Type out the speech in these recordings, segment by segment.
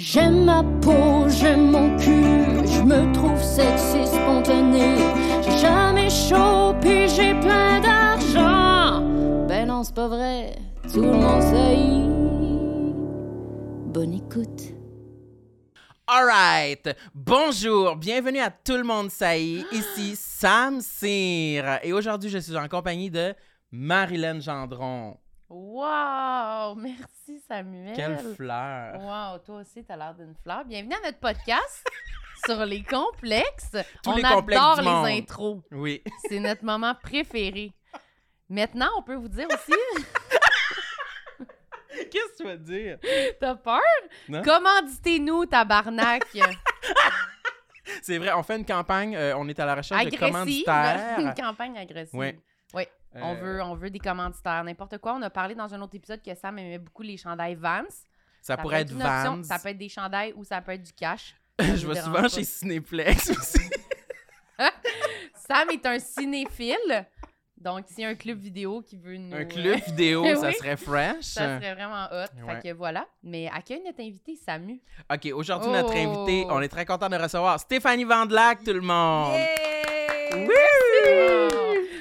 J'aime ma peau, j'aime mon cul, je me trouve sexy spontané. J'ai jamais chaud, puis j'ai plein d'argent. Ben non, c'est pas vrai, tout le monde sait. Bonne écoute. Alright, bonjour, bienvenue à tout le monde saillit. Ici Sam Cyr et aujourd'hui je suis en compagnie de Marilyn Gendron. Wow! Merci, Samuel. Quelle fleur! Wow, toi aussi, t'as l'air d'une fleur. Bienvenue à notre podcast sur les complexes. Tous on les complexes adore du les monde. intros. Oui. C'est notre moment préféré. Maintenant, on peut vous dire aussi, Qu'est-ce que tu veux dire? t'as peur? Non? Commanditez-nous, tabarnak? C'est vrai, on fait une campagne, euh, on est à la recherche de Agressive. commanditaires. Une campagne agressive. Ouais. Oui. On, Euh, veut, on veut des commanditaires, n'importe quoi. On a parlé dans un autre épisode que Sam aimait beaucoup les chandails Vans. Ça, pourrait être. Vans. Ça peut être des chandails ou ça peut être du cash. Je vais souvent pas. chez Cinéplex aussi. Sam est un cinéphile. Donc, s'il y a un club vidéo qui veut nous. Un club vidéo, Oui. ça serait fresh. Ça serait vraiment hot. Ouais. Fait que voilà. Mais accueille notre invité, Samu. OK, aujourd'hui, notre Oh. invité, on est très content de recevoir Stéphanie Vandelac, tout le monde. Wow.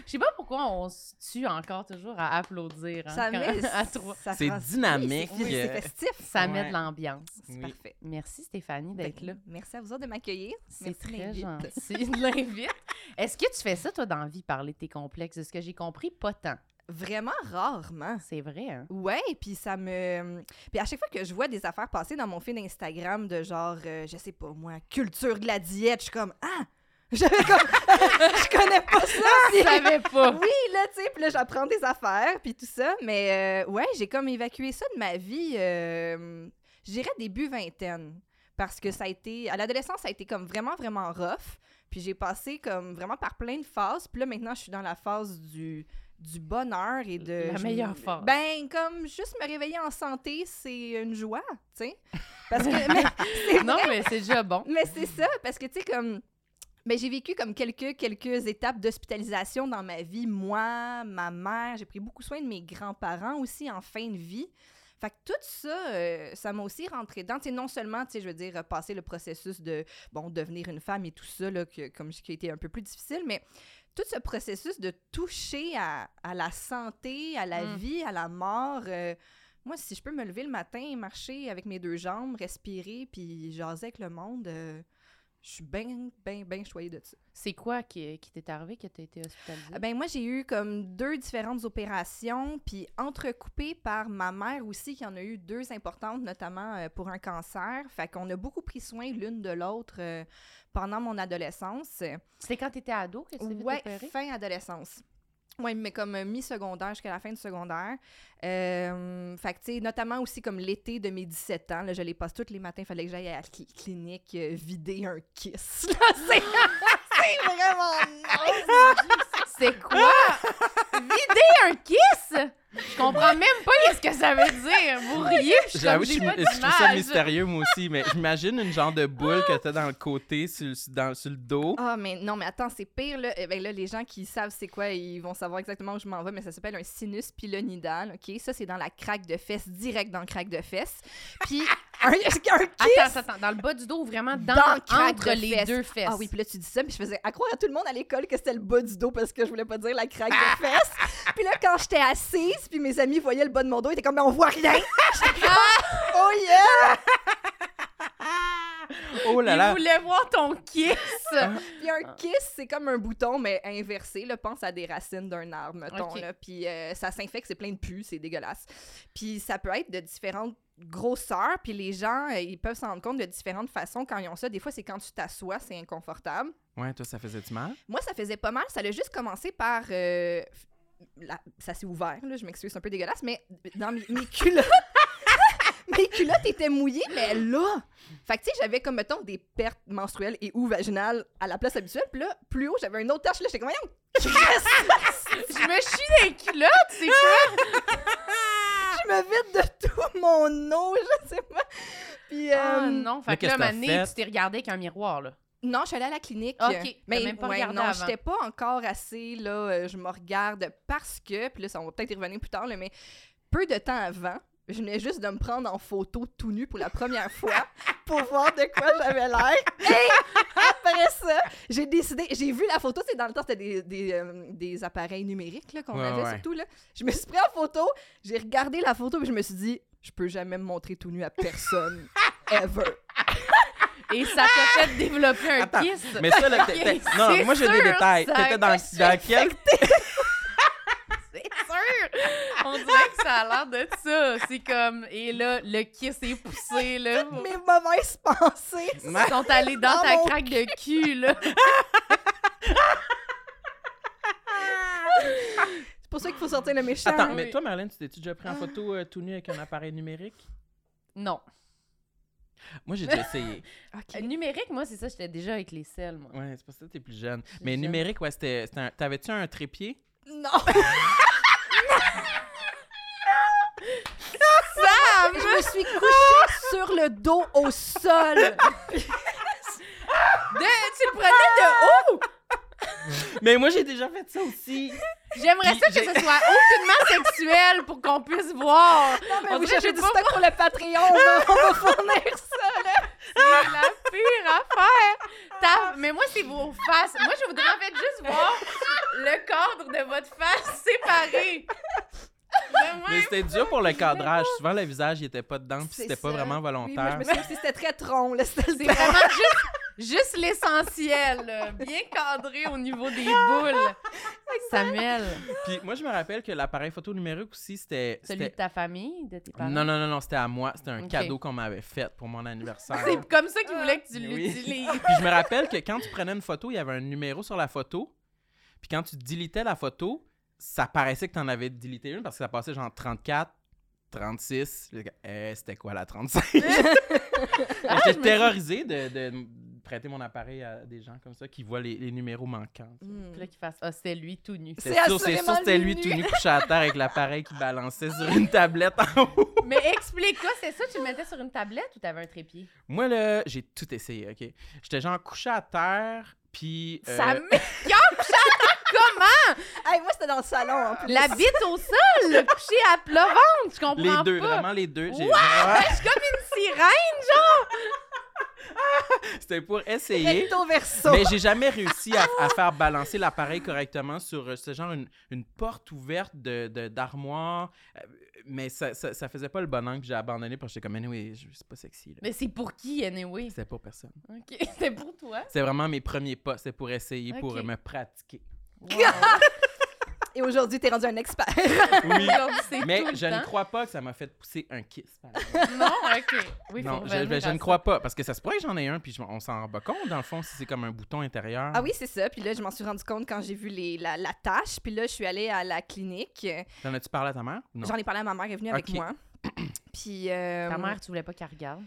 Je sais pas pourquoi on se tue encore toujours à applaudir. hein, Ça quand- met... à trois. ça C'est dynamique. Oui, c'est- oui, c'est festif. Ça met de l'ambiance. C'est Oui. parfait. Merci Stéphanie d'être là. Merci à vous autres de m'accueillir. C'est très gentil de l'invite. Est-ce que tu fais ça, toi, dans la vie, parler de tes complexes? Est-ce que j'ai compris? Pas tant. Vraiment rarement. C'est vrai, hein? Ouais, puis ça me. Puis à chaque fois que je vois des affaires passer dans mon feed Instagram de genre, euh, je sais pas moi, culture de la diète, je suis comme, ah! J'avais comme. je connais pas ça! Je savais pas. Oui, là, tu sais, puis là, j'apprends des affaires, puis tout ça. Mais euh, ouais, j'ai comme évacué ça de ma vie, euh, je dirais début vingtaine. Parce que ça a été. À l'adolescence, ça a été comme vraiment, vraiment rough. Puis j'ai passé comme vraiment par plein de phases. Puis là, maintenant, je suis dans la phase du, du bonheur et de. La je- meilleure phase. Ben, comme juste me réveiller en santé, c'est une joie, tu sais. Parce que. mais Non, mais c'est déjà bon. Mais c'est ça, parce que, tu sais, comme... Ben, j'ai vécu comme quelques, quelques étapes d'hospitalisation dans ma vie. Moi, ma mère, j'ai pris beaucoup soin de mes grands-parents aussi en fin de vie. Fait que tout ça, euh, ça m'a aussi rentré dedans. Tu sais, non seulement, tu sais, je veux dire, passer le processus de, bon, devenir une femme et tout ça, là, que, comme, qui a été un peu plus difficile, mais tout ce processus de toucher à, à la santé, à la Mm. vie, à la mort... euh, moi, si je peux me lever le matin, marcher avec mes deux jambes, respirer, puis jaser avec le monde, euh, je suis bien, bien, bien choyée de ça. C'est quoi qui, qui t'est arrivé que t'as été hospitalisée? Ah Ben moi, j'ai eu comme deux différentes opérations, puis entrecoupées par ma mère aussi, qui en a eu deux importantes, notamment euh, pour un cancer. Fait qu'on a beaucoup pris soin l'une de l'autre euh, pendant mon adolescence. C'était quand t'étais ado que tu t'es fait Ouais, opérer? fin adolescence. Oui, mais comme euh, mi-secondaire jusqu'à la fin du secondaire. Euh, fait que, tu sais, notamment aussi comme l'été de mes 17 ans, là, je les passe tous les matins, il fallait que j'aille à la cli- clinique euh, vider un kiss. C'est vraiment! C'est quoi? Vider un kiss? Je comprends même pas ce que ça veut dire. Vous riez, je suis J'avoue, je, j'ai pas je trouve ça mystérieux, moi aussi, mais j'imagine une genre de boule que t'as dans le côté, sur, le- dans, sur le dos. Ah, mais non, mais attends, c'est pire, là. Eh ben là, les gens qui savent c'est quoi, ils vont savoir exactement où je m'en vais, mais ça s'appelle un sinus pilonidal, OK? Ça, c'est dans la craque de fesses, direct dans le craque de fesses. Puis, un, un kiss... Attends, attends, dans le bas du dos ou vraiment dans, Dans entre de les fesses. deux fesses? Ah oui, puis là, tu dis ça, puis je faisais à croire à tout le monde à l'école que c'était le bas du dos parce que je voulais pas dire la craque de fesses. puis là, quand j'étais assise, puis mes amis voyaient le bas de mon dos, ils étaient comme, mais on voit rien! Oh yeah! Oh là Il là! voulait voir ton kiss. Puis un kiss, c'est comme un bouton, mais inversé. Là, pense à des racines d'un arbre, mettons. Là, puis euh, ça s'infecte, c'est plein de pus, c'est dégueulasse. Puis ça peut être de différentes grosseurs, puis les gens, euh, ils peuvent s'en rendre compte de différentes façons quand ils ont ça. Des fois, c'est quand tu t'assois, c'est inconfortable. Ouais, toi, ça faisait du mal? Moi, ça faisait pas mal. Ça a juste commencé par... euh, la- ça s'est ouvert, là, je m'excuse, c'est un peu dégueulasse, mais dans mes, mes culottes... mes culottes étaient mouillées, mais là... Fait que, tu sais, j'avais comme, mettons, des pertes menstruelles et ou vaginales à la place habituelle. Puis là, plus haut, j'avais une autre tache. Là, j'étais comme, voyons! Je me chie les culottes, c'est quoi? je me vide de tout mon eau, je sais pas. Puis, euh, Ah non, là, fait que là, Mané, tu t'es regardé avec un miroir, là. Non, je suis allée à la clinique. Ok, mais même pas ouais, regardé non, avant. j'étais pas encore assez là. euh, je me regarde parce que, puis là, ça, on va peut-être y revenir plus tard, là, mais peu de temps avant, je venais juste de me prendre en photo tout nu pour la première fois pour voir de quoi j'avais l'air. Et après ça, j'ai décidé, j'ai vu la photo, c'est dans le temps, c'était des, des, euh, des appareils numériques là, qu'on Ouais, avait ouais. surtout. Là. Je me suis pris en photo, j'ai regardé la photo, puis je me suis dit, je peux jamais me montrer tout nu à personne. Ever. Et ça t'a fait développer un Attends, kiss. Mais ça, là, t'es- t'es- non, C'est moi j'ai des détails. T'étais dans, dans quel. C'est sûr! On dirait que ça a l'air de ça. C'est comme, et là, le kiss est poussé, là. Mes mauvaises pensées. Ils sont allés dans Dans ta craque de cul, là. C'est pour ça qu'il faut sortir le méchant. Attends, oui. mais toi, Marlène, tu t'es-tu déjà pris en photo euh, tout nu avec un appareil numérique? Non. Moi, j'ai déjà essayé. Euh, numérique, moi, c'est ça, j'étais déjà avec les selles, moi. Ouais, c'est pour ça que t'es plus jeune. Plus Mais jeune. numérique, ouais, c'était. c'était un- T'avais-tu un trépied? Non! Sam! Je me suis couchée sur le dos au sol. De, tu le prenais de haut! Mais moi, j'ai déjà fait ça aussi. J'aimerais ça que ce soit aucunement sexuel pour qu'on puisse voir. Non, mais On vous cherchez du stock pour le Patreon, on va, on va fournir ça, là. C'est la pire affaire. Ta- Mais moi, c'est vos faces. Moi, je voudrais en fait juste voir le cadre de votre face séparé. Mais c'était dur pour le cadrage. Souvent, le visage, il était pas dedans, puis c'était pas vraiment Oui, moi, je volontaire. me souviens que c'était très tronc, là. C'était vraiment juste, juste l'essentiel. Bien cadré au niveau des boules. Samuel, Puis moi, je me rappelle que l'appareil photo numérique aussi, c'était. celui de ta famille, de tes parents? Non, non, non, non, c'était à moi. C'était un cadeau qu'on m'avait fait pour mon anniversaire. C'est comme ça qu'ils voulaient que tu Oui. l'utilises. Puis je me rappelle que quand tu prenais une photo, il y avait un numéro sur la photo. Puis quand tu dilitais la photo, ça paraissait que tu en avais dilité une parce que ça passait genre 34, 36. J'étais comme, Eh, c'était quoi la 35? Ah, J'étais terrorisé de, de prêter mon appareil à des gens comme ça qui voient les, les numéros manquants. Hmm. Puis là, qu'il fasse, ah, c'est lui tout nu. C'est sûr, c'est sûr, c'était lui tout nu. couché à terre avec l'appareil qui balançait sur une tablette en haut. Mais explique-quoi, c'est ça? Tu le mettais sur une tablette ou t'avais un trépied? Moi, là, j'ai tout essayé, OK? J'étais genre couché à terre, puis... euh, Ça m'écoeure! Comment? Hey, moi, c'était dans le salon, en plus. La bite au sol, le coucher à plat ventre, je comprends les deux, pas? vraiment les deux. J'ai- Je suis comme une sirène, genre! C'était pour essayer. Recto verso. Mais j'ai jamais réussi à, à faire balancer l'appareil correctement sur euh, c'est genre une, une porte ouverte de de- d'armoire. Euh, mais ça, ça, ça faisait pas le bon angle, j'ai abandonné parce que j'étais comme anyway, je- c'est pas sexy. là. Mais c'est pour qui, anyway? C'était pour personne. OK, c'est pour toi? C'est vraiment mes premiers pas, c'est pour essayer, pour Ok. euh, me pratiquer. Wow. Et aujourd'hui, t'es rendu un expert. Oui. Mais tout le je ne crois pas que ça m'a fait pousser un kiss. par exemple. Non, OK. Oui, faut non, je, revenir ben, je à ne ça. crois pas parce que ça se pourrait que j'en ai un puis je- on s'en rend pas compte dans le fond si c'est comme un bouton intérieur. Ah oui, c'est ça. Puis là, je m'en suis rendu compte quand j'ai vu les, la, la tâche. Puis là, je suis allée à la clinique. T'en as-tu parlé à ta mère? Non. J'en ai parlé à ma mère, elle est venue avec Ok. moi. Puis. Euh, Ta mère, tu voulais pas qu'elle regarde?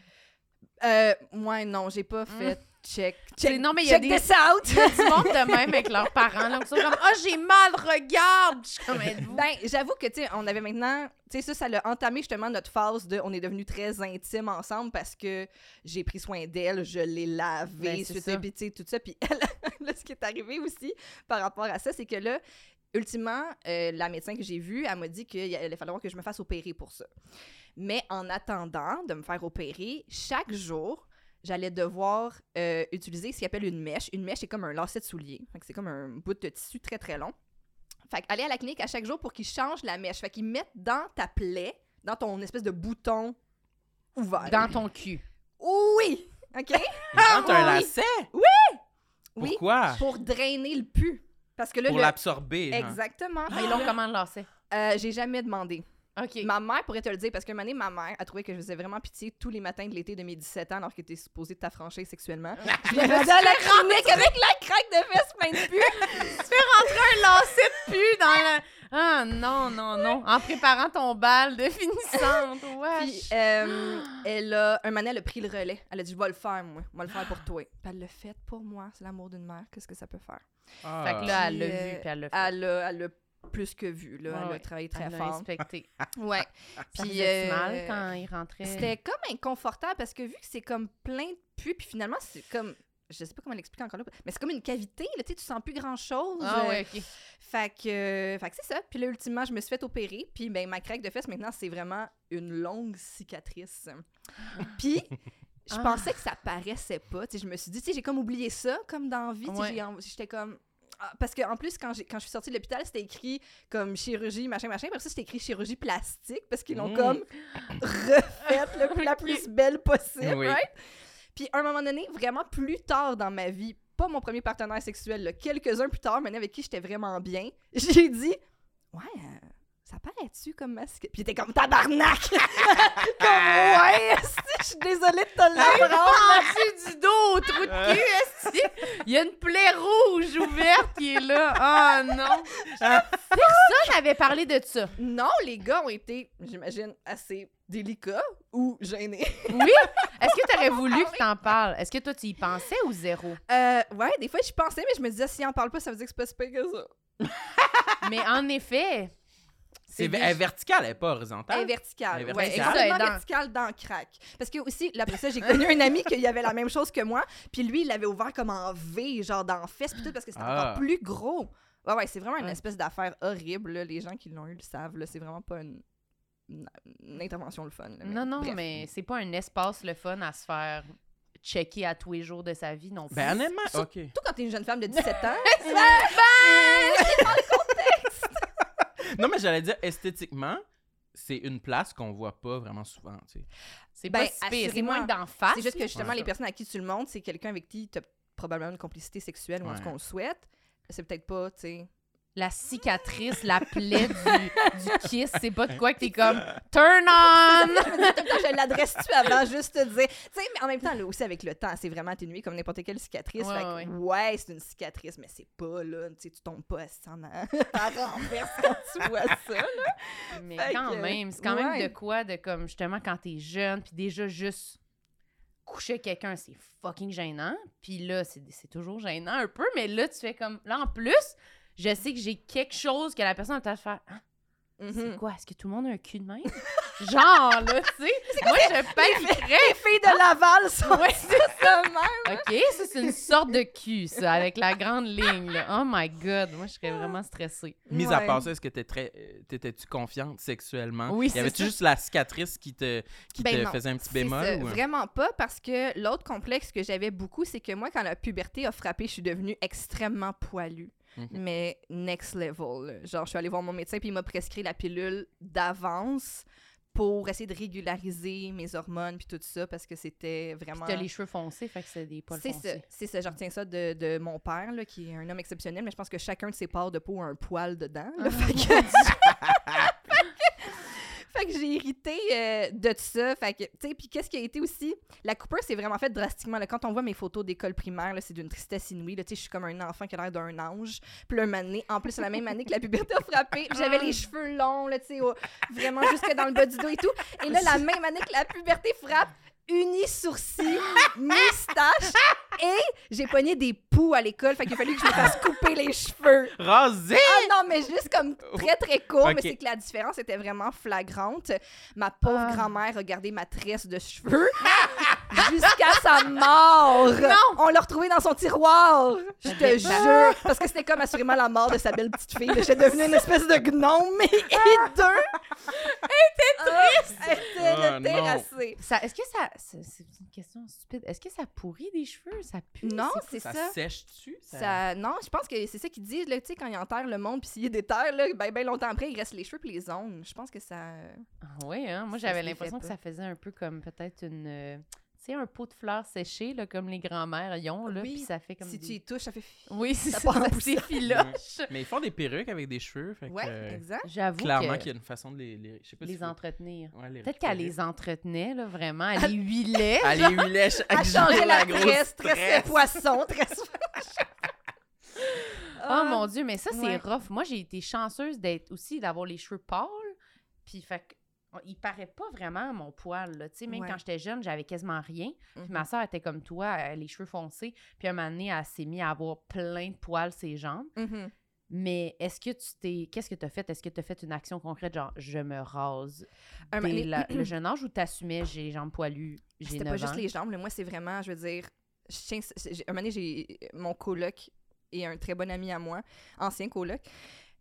Euh, ouais, non, j'ai pas fait check. Check, non, mais il y a des- this out! Il y a du monde de même avec leurs parents. Là, qui sont comme, ah, j'ai mal, regarde! Je suis comme, êtes-vous? Ben, j'avoue que, tu sais, on avait maintenant. Tu sais, ça, ça l'a entamé justement notre phase de. On est devenus très intimes ensemble parce que j'ai pris soin d'elle, je l'ai lavée, Ben, puis tu sais, tout ça. Puis elle, là, ce qui est arrivé aussi par rapport à ça, c'est que là, ultimement, euh, la médecin que j'ai vue, elle m'a dit qu'il allait falloir que je me fasse opérer pour ça. Mais en attendant de me faire opérer, chaque jour, j'allais devoir euh, utiliser ce qu'on appelle une mèche. Une mèche, c'est comme un lacet de soulier. Fait que C'est comme un bout de tissu très, très long. Fait aller à la clinique à chaque jour pour qu'ils changent la mèche. Fait qu'ils mettent dans ta plaie, dans ton espèce de bouton ouvert. Dans ton cul. Oui! OK? Ils rentrent un oui. lacet? Oui. Pourquoi? Pour drainer le pu. Parce que là, Pour l'absorber. hein. Exactement. Mais ils l'ont comment le lasser? Euh, J'ai jamais demandé. OK. Ma mère pourrait te le dire parce qu'un moment donné, ma mère a trouvé que je faisais vraiment pitié tous les matins de l'été de mes 17 ans alors que t'es supposé t'affranchir sexuellement. Je l'ai rendu à la clinique avec la craque de fesses plein de pu. un lacet de pu dans la... Ah, non, non, non. En préparant ton bal de finissante. Puis Wesh. euh, elle a, un donné, elle a pris le relais. Elle a dit, je vais le faire, moi. Je vais le faire pour toi. Puis elle l'a fait pour moi. C'est l'amour d'une mère. Qu'est-ce que ça peut faire? Ah. Fait que là, elle l'a Puis, euh, vu, puis elle l'a fait. Elle a, elle a plus que vu, là. Ouais, elle a travaillé très Elle fort. inspecté. Ouais. Puis, euh, mal quand il rentrait? C'était comme inconfortable parce que vu que c'est comme plein de pu, puis finalement, c'est comme je sais pas comment l'expliquer encore là, mais c'est comme une cavité, là, tu sens plus grand-chose. Ah euh, ouais, ok. Fait que, euh, fait que c'est ça. Puis là, ultimement, je me suis fait opérer. Puis ben, ma craque de fesses, maintenant, c'est vraiment une longue cicatrice. Puis je Ah. pensais que ça paraissait pas. Tu sais, je me suis dit, tu sais, j'ai comme oublié ça, comme dans la vie. Ouais. J'étais comme... Ah, Parce qu'en plus, quand, quand je suis sortie de l'hôpital, c'était écrit comme chirurgie, machin, machin. Après ça, c'était écrit chirurgie plastique parce qu'ils l'ont Mm. comme refaite la plus belle possible, Oui. right? Puis à un moment donné, vraiment plus tard dans ma vie, pas mon premier partenaire sexuel, là, quelques-uns plus tard, mais avec qui j'étais vraiment bien, j'ai dit Ouais, euh, ça paraît-tu comme ma cicatrice? Puis était comme tabarnak! comme ouais, je suis désolée de te l'apprendre? Pendu du dos au trou de cul. Il y a une plaie rouge ouverte qui est là? Ah non. Personne n'avait parlé de ça. non, les gars ont été, j'imagine, assez délicats ou gênés. Oui? Est-ce que tu aurais voulu que t'en parles? Est-ce que toi, tu y pensais ou zéro? Euh, ouais, des fois, j'y pensais, mais je me disais, si on parle pas, ça veut dire que c'est pas si pire que ça. Mais en effet, C'est des- verticale, elle est pas horizontale. Elle est verticale. Elle est verticale. complètement Dans- verticale dans le crack. Parce que aussi, là, après ça, j'ai connu un ami qui avait la même chose que moi, puis lui, il l'avait ouvert comme en V, genre dans fesse, puis tout, parce que c'était Ah. encore plus gros. Ouais, ouais, c'est vraiment une espèce d'affaire horrible, là. Les gens qui l'ont eu le savent, là. C'est vraiment pas une, intervention le fun. là, non, non, bref. mais c'est pas un espace le fun à se faire checker à tous les jours de sa vie non plus. Ben honnêtement, ok. Surtout quand t'es une jeune femme de 17 ans. Non, mais j'allais dire esthétiquement, c'est une place qu'on voit pas vraiment souvent, tu sais. c'est Ben, pas si moins d'en face. C'est juste que justement, Ouais. les personnes à qui tu le montres, c'est quelqu'un avec qui tu as probablement une complicité sexuelle, ou en tout cas, on le souhaite. C'est peut-être pas, tu sais. La cicatrice, la plaie du, du kiss, c'est pas de quoi que t'es comme turn on! je l'adresse-tu avant juste te dire? Tu sais, mais en même temps, là aussi, avec le temps, c'est vraiment atténué comme n'importe quelle cicatrice. Ouais, Fait que, ouais. ouais, c'est une cicatrice, mais c'est pas, là, tu sais, tu tombes pas à renverse quand tu vois ça, là. Mais Fait quand que, même, c'est quand même ouais. de quoi de comme justement quand t'es jeune, puis déjà juste coucher quelqu'un, c'est fucking gênant. Puis là, c'est c'est toujours gênant un peu, mais là, tu fais comme. Là, en plus, je sais que j'ai quelque chose que la personne va faire. Ah, Mhm. c'est quoi? Est-ce que tout le monde a un cul de même? Genre, là, tu sais. Moi, je paniquerais. Les filles de Laval sont Ouais, c'est ça même. OK, ça, c'est une sorte de cul, ça, avec la grande ligne, là. Oh my God, moi, je serais vraiment stressée. Mis à Ouais. part ça, est-ce que t'es très, euh, t'étais-tu confiante sexuellement? Oui, Y c'est avait-tu ça. juste la cicatrice qui te, qui Ben te non, faisait un petit bémol? ça, ou un- Vraiment pas, parce que l'autre complexe que j'avais beaucoup, c'est que moi, quand la puberté a frappé, je suis devenue extrêmement poilue. Mhm. Mais next level. là. Genre, je suis allée voir mon médecin, puis il m'a prescrit la pilule d'avance pour essayer de régulariser mes hormones, puis tout ça, parce que c'était vraiment... T'as les cheveux foncés, fait que c'est des poils C'est ça, foncés. c'est ça. Je retiens ça de, de mon père, là, qui est un homme exceptionnel, mais je pense que chacun de ses pores de peau a un poil dedans. là. Ah, fait que, fait que j'ai hérité euh, de ça. Fait que, tu sais, puis qu'est-ce qui a été aussi... La coupure s'est vraiment faite drastiquement. là. Quand on voit mes photos d'école primaire, c'est d'une tristesse inouïe. Tu sais, je suis comme un enfant qui a l'air d'un ange. Puis là, donné, en plus, c'est la même année que la puberté a frappé. J'avais les cheveux longs, là, tu sais, vraiment jusque dans le bas du dos et tout. Et là, la même année que la puberté frappe, uni sourcils, moustache, et j'ai pogné des poux à l'école, fait qu'il a fallu que je me fasse couper les cheveux. Rasé! Ah non, mais juste comme très très court, mais c'est que la différence était vraiment flagrante. Ma pauvre Ah. grand-mère a gardé ma tresse de cheveux jusqu'à sa mort. Non! On l'a retrouvée dans son tiroir. Je te jure, parce que c'était comme assurément la mort de sa belle petite fille. J'étais devenue une espèce de gnome mais hideux. Elle était triste. elle était Ah, le terrassée. Est-ce que ça. C'est une question stupide. Est-ce que ça pourrit des cheveux? Ça pue? Non, C'est- Ça, ça? sèche-tu? Ça, non, je pense que c'est ça qu'ils disent, là, tu sais, quand ils enterrent le monde, puis s'il y a des terres, là, ben, ben longtemps après, il reste les cheveux puis les ongles. Je pense que ça... Ah oui, hein? Moi, j'avais l'impression que ça faisait un peu comme peut-être une. Sais, un pot de fleurs séchées, là, comme les grands-mères y ont, là. Oui, Puis ça fait comme. si des- tu y touches, ça fait... Oui, c'est ça ça. part en Ça poussière. s'effiloche. Mais ils font des perruques avec des cheveux. Fait que, Ouais, euh, exact. J'avoue clairement qu'il y a une façon de les. les je sais pas les si faut- entretenir. Ouais, Peut-être qu'elle les entretenait, là, vraiment. Elle les huilait. Elle les huilait ch- À avec changer la tresse, tresse poisson, tresse... Oh mon Dieu, mais ça, c'est ouais. rough. Moi, j'ai été chanceuse d'être aussi, d'avoir les cheveux pâles. Puis, fait que, il paraît pas vraiment mon poil, là. Tu sais, même Ouais. quand j'étais jeune, j'avais quasiment rien. Puis Mhm. ma soeur était comme toi, elle a les cheveux foncés. Puis un moment donné, elle s'est mise à avoir plein de poils ses jambes. Mhm. Mais est-ce que tu t'es. Qu'est-ce que tu as fait? Est-ce que tu as fait une action concrète, genre je me rase dès la- le jeune âge ou t'assumais j'ai les jambes poilues, j'ai C'était 9 pas juste les jambes, là. moi, c'est vraiment, je veux dire... je un moment donné, j'ai mon coloc et un très bon ami à moi, ancien coloc,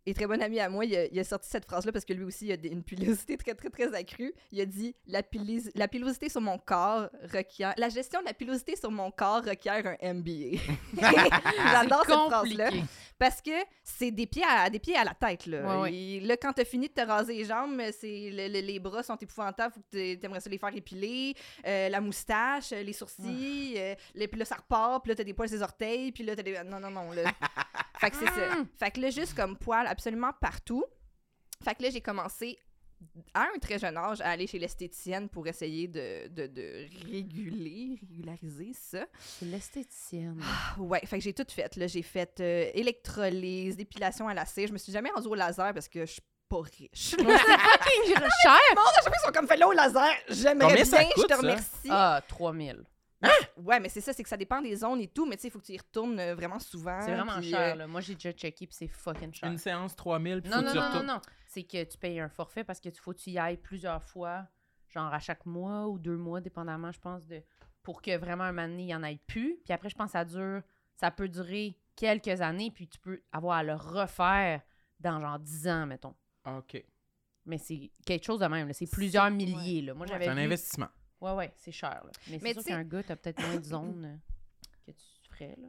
et très bon ami à moi, il a, il a sorti cette phrase-là parce que lui aussi, il a des- une pilosité très, très, très accrue. Il a dit la, pilosité sur mon corps requiert. La gestion de la pilosité sur mon corps requiert un MBA. J'adore cette phrase-là. Parce que c'est des pieds à, des pieds à la tête, là. Ouais, ouais. Et là, quand t'as fini de te raser les jambes, c'est le- le- les bras sont épouvantables, faut que t'a- t'aimerais ça les faire épiler, euh, la moustache, euh, les sourcils, euh, les- puis là, ça repart, puis là, t'as des poils sur les orteils, puis là, t'as des... Non, non, non, là. fait que c'est ça. Mm. Fait que là, juste comme poils absolument partout. Fait que là, j'ai commencé à un très jeune âge à aller chez l'esthéticienne pour essayer de, de, de réguler, régulariser ça. C'est l'esthéticienne. Ouais, fait que j'ai tout fait. Là, j'ai fait euh, électrolyse, dépilation à la cire. Je me suis jamais rendue au laser parce que je suis pas riche. Le c'est fucking cher! monde, à chaque fois, ils sont comme fait là au laser. J'aimerais bien, ça je te remercie. Ah, 3000. Ouais, mais c'est ça, c'est que ça dépend des zones et tout. Mais tu sais, il faut que tu y retournes euh, vraiment souvent. C'est vraiment puis, cher, euh, là. Moi, j'ai déjà checké, puis c'est fucking cher. Une séance 3000, puis Non, faut non, que tu non, non, non. C'est que tu payes un forfait parce que tu faut que tu y ailles plusieurs fois, genre à chaque mois ou deux mois, dépendamment, je pense, de pour que vraiment un moment donné, il n'y en ait plus. Puis après, je pense que ça dure, ça peut durer quelques années, puis tu peux avoir à le refaire dans genre 10 ans, mettons. Ah, OK. Mais c'est quelque chose de même, là. C'est plusieurs milliers, là. Moi, C'est un vu... investissement. Ouais, ouais, c'est cher, là. Mais, Mais c'est sûr qu'un gars, t'as peut-être moins de zones que tu ferais, là.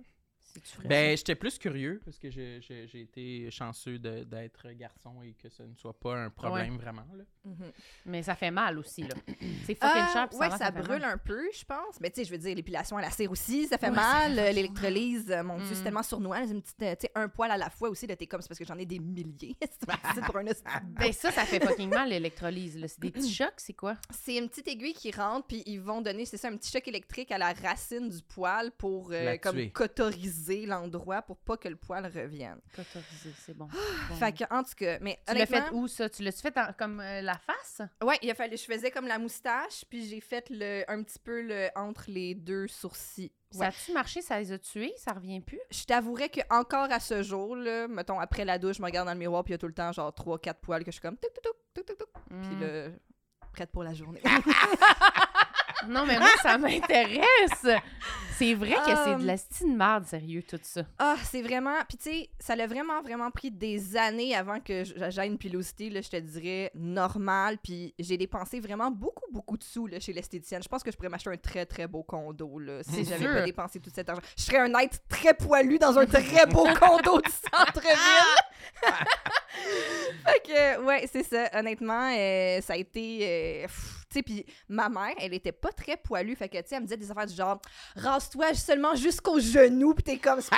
Ben, j'étais plus curieux parce que j'ai- été chanceux de- d'être garçon et que ce ne soit pas un problème vraiment. Là. mhm. ça. Mais ça fait mal aussi, là. C'est fucking Ah, cher, puis ouais, ça, brûle mal. un peu, je pense. Mais tu sais, je veux dire, l'épilation à la cire aussi, ça fait Ouais, mal. Euh, L'électrolyse, euh, mon Dieu, Mm. c'est tellement sournois. C'est une petite, euh, tu sais, un poil à la fois aussi. T'es comme, c'est parce que j'en ai des milliers. c'est pour un Ben ça, ça fait fucking mal, l'électrolyse. là. C'est des petits chocs, c'est quoi? C'est une petite aiguille qui rentre, puis ils vont donner, c'est ça, un petit choc électrique à la racine du poil pour euh, comme tuer. Cotoriser l'endroit pour pas que le poil revienne. C'est bon. Bon. Fait que, en tout cas, mais tu l'as fait où, ça? Tu l'as-tu fait en- comme euh, la face? ouais, il a fallu, je faisais comme la moustache, puis j'ai fait le, un petit peu le, entre les deux sourcils. Ça a-tu marché? Ça les a tués? Ça revient plus? Je t'avouerais que encore à ce jour, là, mettons, après la douche, je me regarde dans le miroir, puis il y a tout le temps, genre, 3-4 poils que je suis comme, tuk, tuk, tuk, tuk, tuk, tuk, puis Hmm. là, prête pour la journée. Non, mais moi, ça m'intéresse! C'est vrai que c'est de Um, la style marde, sérieux, tout ça. Ah, c'est vraiment. Puis tu sais, ça l'a vraiment, vraiment pris des années avant que j'aille une pilosité, là, je te dirais, normale. Puis j'ai dépensé vraiment beaucoup, beaucoup de sous là, chez l'esthéticienne. Je pense que je pourrais m'acheter un très, très beau condo là, si j'avais pas dépensé tout cet argent. Je serais un être très poilu dans un très beau condo du centre-ville. fait que, ouais, c'est ça. Honnêtement, euh, ça a été. euh, tu sais, puis ma mère, elle était pas très poilue. Fait que, tu sais, elle me disait des affaires du genre, rase-toi seulement jusqu'aux genoux, puis t'es comme, sais,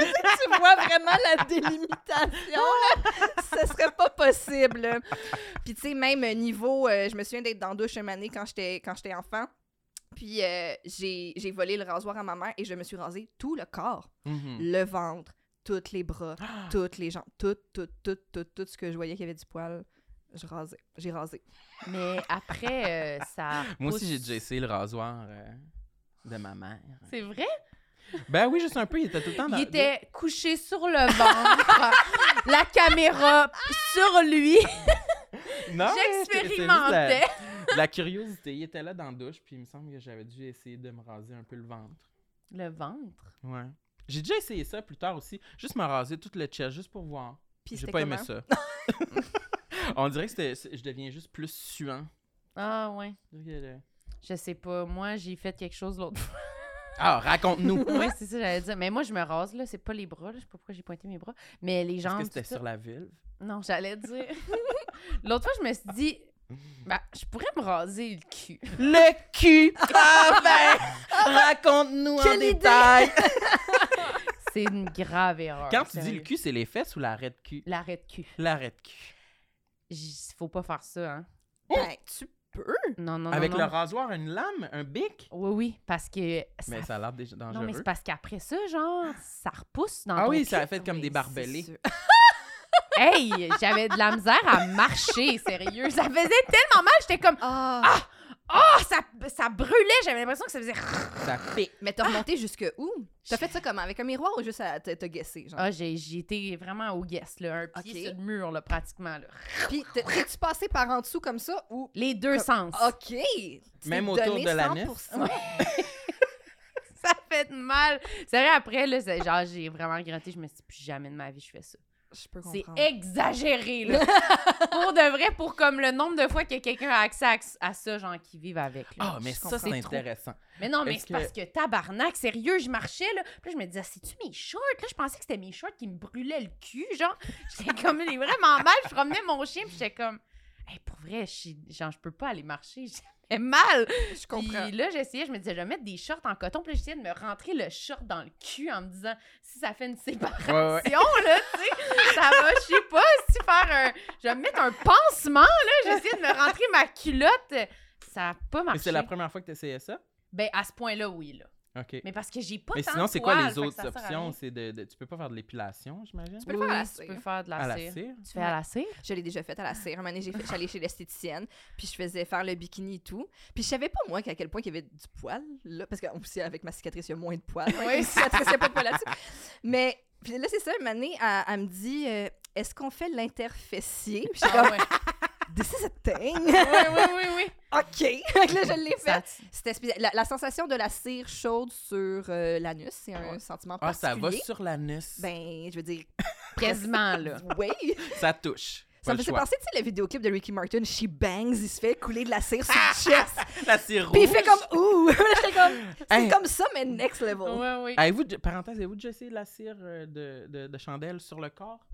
je veux dire, tu vois vraiment la délimitation, là. Ce serait pas possible. là. Puis, tu sais, même niveau, euh, je me souviens d'être dans douche une année quand j'étais enfant. Puis, euh, j'ai volé le rasoir à ma mère et je me suis rasé tout le corps. Mhm. Le ventre, tous les bras, toutes les jambes, tout, tout, tout, tout, tout ce que je voyais qui avait du poil. Je rasais. J'ai rasé. Mais après, euh, ça. Moi aussi, j'ai déjà essayé le rasoir euh, de ma mère. C'est vrai? Ben oui, juste un peu, il était tout le temps dans Il était couché sur le ventre, la caméra sur lui. Non, la- J'expérimentais. de la curiosité. Il était là dans la douche, puis il me semble que j'avais dû essayer de me raser un peu le ventre. Le ventre? Ouais. J'ai déjà essayé ça plus tard aussi. Juste me raser tout le chest, juste pour voir. Puis J'ai pas aimé ça. On dirait que je deviens juste plus suant. Ah, ouais. Euh, Je sais pas. Moi, j'ai fait quelque chose l'autre fois. Ah, raconte-nous! oui, c'est ça, j'allais dire. Mais moi, je me rase, là. C'est pas les bras, là. Je sais pas pourquoi j'ai pointé mes bras. Mais les Est-ce jambes. que c'était sur la ville? Non, j'allais dire. L'autre fois, je me suis dit, bah, je pourrais me raser le cul. Le cul! Ah ben! Raconte-nous en idée! détail! C'est une grave erreur. Quand tu dis le cul, c'est les fesses ou l'arrêt de cul? L'arrêt de cul. L'arrêt de cul. J- Faut pas faire ça, hein. Ben, tu peux? Non, non, Avec non. le non. rasoir, une lame, un bic? Oui, oui, parce que. ça- Mais ça a l'air déjà Non, dangereux. mais c'est parce qu'après ça, genre, ça repousse dans Ah ton oui, cul. ça a fait comme Oui, des c'est barbelés. sûr. Hey, j'avais de la misère à marcher, sérieux. Ça faisait tellement mal, j'étais comme, Ah! oh, ça, ça brûlait. J'avais l'impression que ça faisait. Ça pique. Mais t'as remonté jusque où? T'as fait ça comment? Avec un miroir ou juste à te, te guesser? Genre? Ah, j'ai été vraiment au guess, là. Un pied sur le mur, là, pratiquement, là. Puis, t'es- t'es-tu passé par en dessous comme ça ou. Les deux Comme- sens. OK! Même autour donné de l'anus? 100%. fait mal. C'est vrai, après, là, c'est- genre, j'ai vraiment regretté. Je me suis dit, plus jamais de ma vie, je fais ça. Je peux C'est exagéré, là. pour de vrai, pour comme le nombre de fois que quelqu'un a accès à, à ça, genre, qui vivent avec. là. Ah, mais Je ça, c'est trop. intéressant. Mais non, mais c'est parce que tabarnak, sérieux, je marchais, là. Puis là, je me disais, c'est-tu mes shorts? Là, je pensais que c'était mes shorts qui me brûlaient le cul, genre. J'étais comme, il est vraiment mal. Je promenais mon chien, puis j'étais comme, hey, pour vrai, je genre, je peux pas aller marcher. J'ai mal. Je comprends. Puis là, j'essayais, je me disais, je vais mettre des shorts en coton. Puis là, j'essayais de me rentrer le short dans le cul en me disant, si ça fait une séparation, Ouais, ouais. là, tu sais, ça va, je sais pas, si faire un. Je vais me mettre un pansement, là. J'essayais de me rentrer ma culotte. Ça a pas Mais marché. c'est la première fois que tu essayais ça? Ben, à ce point-là, oui, là. OK. Mais parce que j'ai pas Mais tant sinon, de c'est quoi les fait que autres ça sert à options? rien. C'est de, de- Tu peux pas faire de l'épilation, j'imagine? Tu peux le faire à la Oui, cire. Tu peux faire de la, À la cire. cire? Tu fais à la cire? Je l'ai déjà fait à la cire. Un moment donné, j'ai fait- j'allais chez l'esthéticienne, puis je faisais faire le bikini et tout. Puis je savais pas, moi, qu'à quel point il y avait du poil, là. Parce que aussi, avec ma cicatrice, il y a moins de poils. Oui. Oui, cicatrice, il y a pas de poil là-dessus. Mais, puis là, c'est ça, un moment donné, elle, elle me dit euh, Est-ce qu'on fait l'interfessier Puis j'étais Ah ouais. This is a thing. oui, oui, oui, oui. OK. Là, je l'ai fait. C'était spécial. La, la sensation de la cire chaude sur euh, l'anus, c'est un Ouais. sentiment Ah, ça particulier. va sur l'anus. Ben, je veux dire, Quasiment, là. oui. Ça touche. Ça me faisait penser, tu sais, le vidéoclip de Ricky Martin, She Bangs, il se fait couler de la cire sur le chest. La cire Puis il rouge. fait comme ouh! J'étais comme c'est Hey. comme ça mais next level. Oui, oui. Avez-vous, de- parenthèse, avez-vous déjà essayé la cire euh, de, de, de chandelle sur le corps?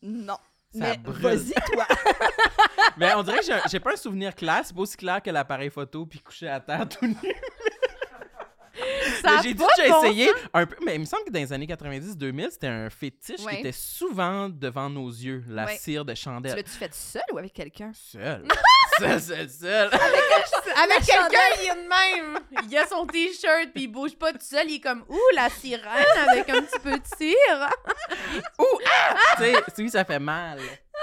Non. Ça mais vas-y toi. Mais on dirait que j'ai j'ai pas un souvenir clair. C'est pas aussi clair que l'appareil photo puis coucher à terre tout nu. J'ai dit de bon essayé un peu. Mais il me semble que dans les années 90-2000, c'était un fétiche Ouais. qui était souvent devant nos yeux, la Ouais. cire de tu chandelle. l'as-tu fait seul ou avec quelqu'un? Seul. seul, seul, seul. Avec quelqu'un, il est de même. Il a son t-shirt, puis il bouge pas tout seul. Il est comme, ouh, la sirène avec un petit peu de cire. tu sais, oui, ça fait mal.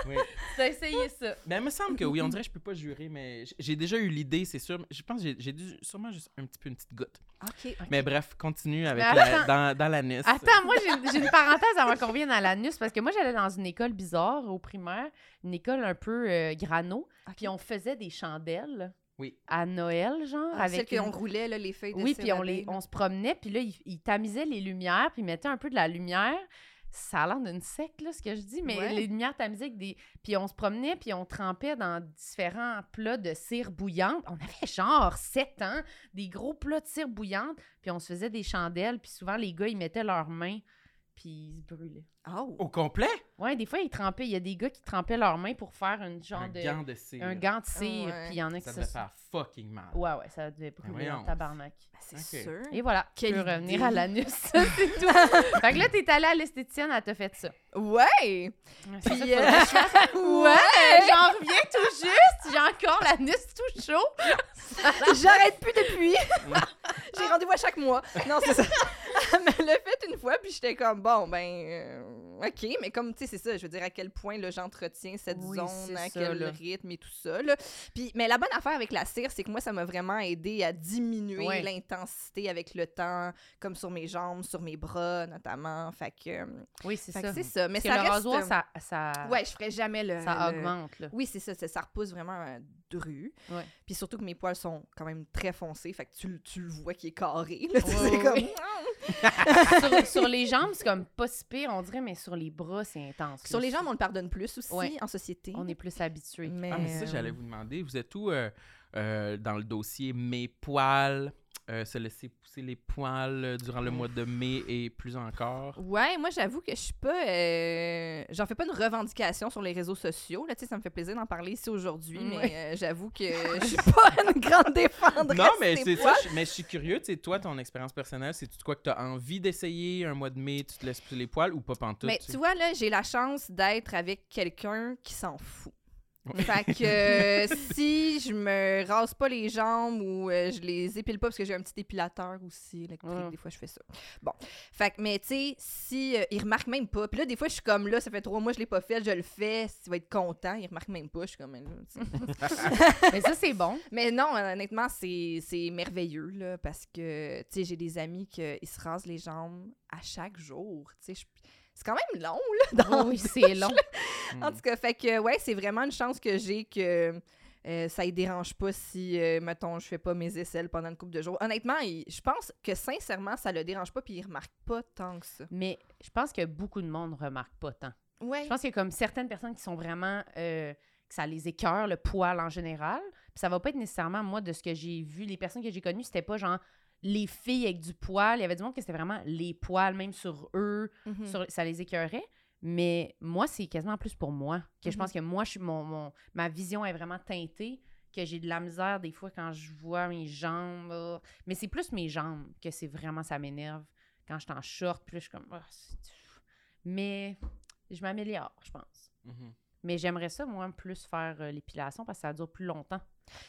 Oui. T'as essayé ça. Mais il me semble que oui, on dirait que je peux pas jurer, mais j'ai déjà eu l'idée, c'est sûr. Je pense que j'ai- dû sûrement juste un petit peu une petite goutte. OK. Mais bref, continue avec la, dans, dans l'anus. Attends, moi, j'ai une parenthèse avant qu'on vienne à l'anus, parce que moi, j'allais dans une école bizarre au primaire, une école un peu euh, grano, puis on faisait des chandelles Oui. à Noël, genre, Ah, avec celle une- qu'on roulait là, les feuilles de Oui, puis on, les, on se promenait, puis là, ils il tamisaient les lumières, puis ils mettaient un peu de la lumière. Ça a l'air d'une secte, là, ce que je dis, mais Ouais. les lumières tamisées des... Puis on se promenait, puis on trempait dans différents plats de cire bouillante. On avait genre 7 ans, des gros plats de cire bouillante, puis on se faisait des chandelles, puis souvent, les gars, ils mettaient leurs mains, puis ils se brûlaient. Oh. Au complet? Ouais, des fois, ils trempaient... Il y a des gars qui trempaient leurs mains pour faire une genre un de... gant de cire. Un gant de cire, Ouais. puis il y en a qui Ça se... devait faire fucking mal. Ouais, ouais, ça devait brûler voyons. en tabarnak. Ben, c'est sûr. Et voilà, Quelle tu peux revenir à l'anus, ça, c'est tout. fait que là, t'es allée à l'esthéticienne, elle t'a fait ça. Ouais. Ça Puis euh. Ouais, j'en reviens tout juste. J'ai encore l'anus tout chaud. J'arrête plus depuis. J'ai rendez-vous à chaque mois. Non, c'est ça. Elle me l'a fait une fois, puis j'étais comme, bon, ben, euh, OK, mais comme, tu sais, c'est ça, je veux dire, à quel point, là, j'entretiens cette Oui, zone, à ça, quel là. rythme et tout ça, là. Puis, mais la bonne affaire avec la cire, c'est que moi, ça m'a vraiment aidé à diminuer Ouais. l'intensité avec le temps, comme sur mes jambes, sur mes bras, notamment. Fait que, euh, Oui, c'est ça. c'est ça. Mais Parce que ça le reste... rasoir, euh, ça, ça, Ouais, je ferais jamais le... ça le- augmente, là. oui, c'est ça, ça, ça repousse vraiment euh, dru. Ouais. Puis surtout que mes poils sont quand même très foncés, fait que tu, le- tu le vois qui est carré. Là, Ouais, ouais, comme... ouais. sur, sur les jambes, c'est comme pas si pire, on dirait, mais sur les bras, c'est intense. Sur les jambes, on le pardonne plus aussi Ouais. en société. on est plus habitué. Mais, Ah, mais ça, euh, j'allais vous demander. Vous êtes où euh, euh, dans le dossier mes poils, euh, se laisser pousser les poils euh, durant le mois de mai et plus encore? Ouais, moi j'avoue que je suis pas. euh, J'en fais pas une revendication sur les réseaux sociaux. Là, tu sais, ça me fait plaisir d'en parler ici aujourd'hui, mais euh, j'avoue que je suis pas une grande défendresse. Non, mais c'est ça. Mais je suis curieux, tu sais, toi, ton expérience personnelle, c'est quoi que tu as envie d'essayer un mois de mai, tu te laisses pousser les poils ou pas pantoute? Mais tu vois, là, j'ai la chance d'être avec quelqu'un qui s'en fout. Fait que euh, si je me rase pas les jambes ou euh, je les épile pas parce que j'ai un petit épilateur aussi électrique, Ouais. des fois je fais ça. Bon. Fait que, mais tu sais, si euh, il remarque même pas. Puis là, des fois, je suis comme là, ça fait trois mois que je l'ai pas fait, je le fais, s'il va être content, il remarque même pas. Je suis comme là, mais ça, c'est bon. Mais non, honnêtement, c'est c'est merveilleux, là, parce que, tu sais, j'ai des amis qui se rasent les jambes à chaque jour, tu sais. je- C'est quand même long, là, dans oui, c'est long. En tout cas, fait que, ouais, c'est vraiment une chance que j'ai que Euh, ça ne dérange pas si, euh, mettons, je fais pas mes aisselles pendant une couple de jours. Honnêtement, il- je pense que sincèrement, ça le dérange pas puis il remarque pas tant que ça. Mais je pense que beaucoup de monde ne remarque pas tant. Ouais. Je pense qu'il y a comme certaines personnes qui sont vraiment. euh, que ça les écœure, le poil en général. Puis ça va pas être nécessairement, moi, de ce que j'ai vu. Les personnes que j'ai connues, c'était pas genre les filles avec du poil. Il y avait du monde que c'était vraiment les poils, même sur eux. Mhm. sur- ça les écœurait. Mais moi, c'est quasiment plus pour moi. Que je Mhm. pense que moi, je suis mon, mon- ma vision est vraiment teintée. Que j'ai de la misère des fois quand je vois mes jambes. là. Mais c'est plus mes jambes que c'est vraiment, ça m'énerve. Quand je suis en short, puis là, je suis comme. C'est- Mais je m'améliore, je pense. Mhm. Mais j'aimerais ça, moi, plus faire euh, l'épilation parce que ça dure plus longtemps.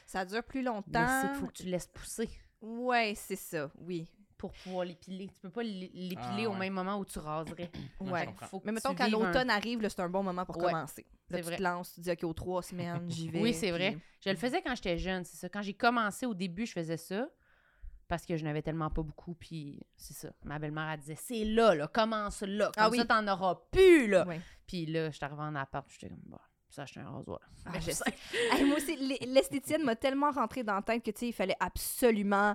Ça dure plus Mais longtemps. c'est qu'il faut que tu laisses pousser Ouais, c'est ça, oui. pour pouvoir l'épiler. Tu peux pas l'é- l'épiler Ah, au même moment où tu raserais. Ouais, je. Faut que Mais mettons, quand un- l'automne arrive, là, c'est un bon moment pour Ouais, commencer. Là, c'est tu vrai. te lances, tu dis, OK, aux trois semaines, j'y vais. Oui, c'est puis- vrai. Je le faisais quand j'étais jeune, c'est ça. Quand j'ai commencé au début, je faisais ça parce que je n'avais tellement pas beaucoup. Puis c'est ça. Ma belle-mère, elle disait c'est là, là, commence là. Comme Ah oui. ça, t'en auras plus, là. Ouais. Puis là, j'étais arrivée en appart, j'étais comme, bon, acheté un rasoir. Ah, je sais. Hey, moi aussi, l'e- l'esthéticienne m'a tellement rentré dans la tête que, tu sais, il fallait absolument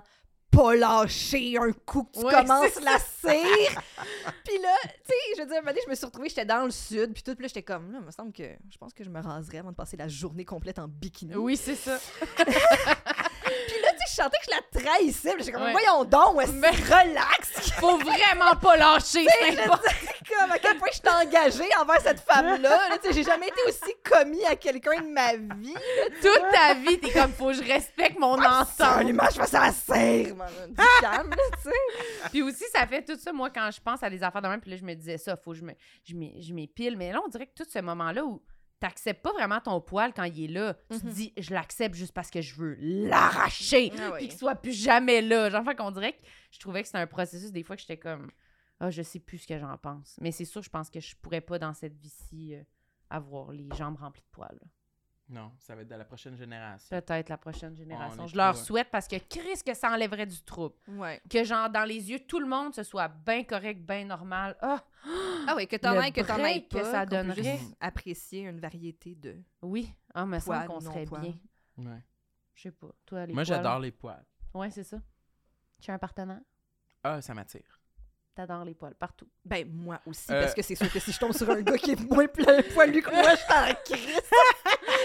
pas lâcher un coup que tu Ouais, commences la cire. puis là, tu sais, je veux dire, un moment donné, je me suis retrouvée, j'étais dans le sud, puis tout, puis là, j'étais comme, là, il me semble que je pense que je me raserais avant de passer la journée complète en bikini. Oui, c'est ça. Puis là, tu sais, je sentais que je la trahissais, j'étais comme, Ouais. voyons donc, Mais- relax. Faut vraiment pas lâcher. c'est Je comme à quel point je suis engagée envers cette femme-là. Là, j'ai jamais été aussi commis à quelqu'un de ma vie. Toute ta vie, t'es comme, faut que je respecte mon ensemble. Absolument, je fais ça à cire, man. Du calme, là, tu sais. Puis aussi, ça fait tout ça, moi, quand je pense à des affaires de même, puis là, je me disais ça, faut que je me- je je m'épile. Mais là, on dirait que tout ce moment-là où t'acceptes pas vraiment ton poil quand il est là, tu te Mhm. dis, je l'accepte juste parce que je veux l'arracher, Ah oui. puis qu'il soit plus jamais là. Genre, fait qu'on dirait que je trouvais que c'était un processus, des fois, que j'étais comme, ah, je sais plus ce que j'en pense. Mais c'est sûr, je pense que je pourrais pas, dans cette vie-ci, euh, avoir les jambes remplies de poils. Non, ça va être de la prochaine génération. Peut-être la prochaine génération. Je leur souhaite parce que Chris, que ça enlèverait du trouble. Ouais. Que, genre, dans les yeux, de tout le monde, ce soit bien correct, bien normal. Ah! Ah oui, que t'en aies, que t'en aies que pas, ça donnerait. juste apprécier une variété de... Oui. Ah, me semble qu'on serait bien. Ouais. Je sais pas. Toi, les Moi, j'adore les poils. Ouais, c'est ça. Tu as un partenaire? Ah, ça m'attire. T'adores les poils partout. Ben, moi aussi, Euh. parce que c'est sûr que si je tombe sur un gars qui est moins poilu que moi, je suis en crise.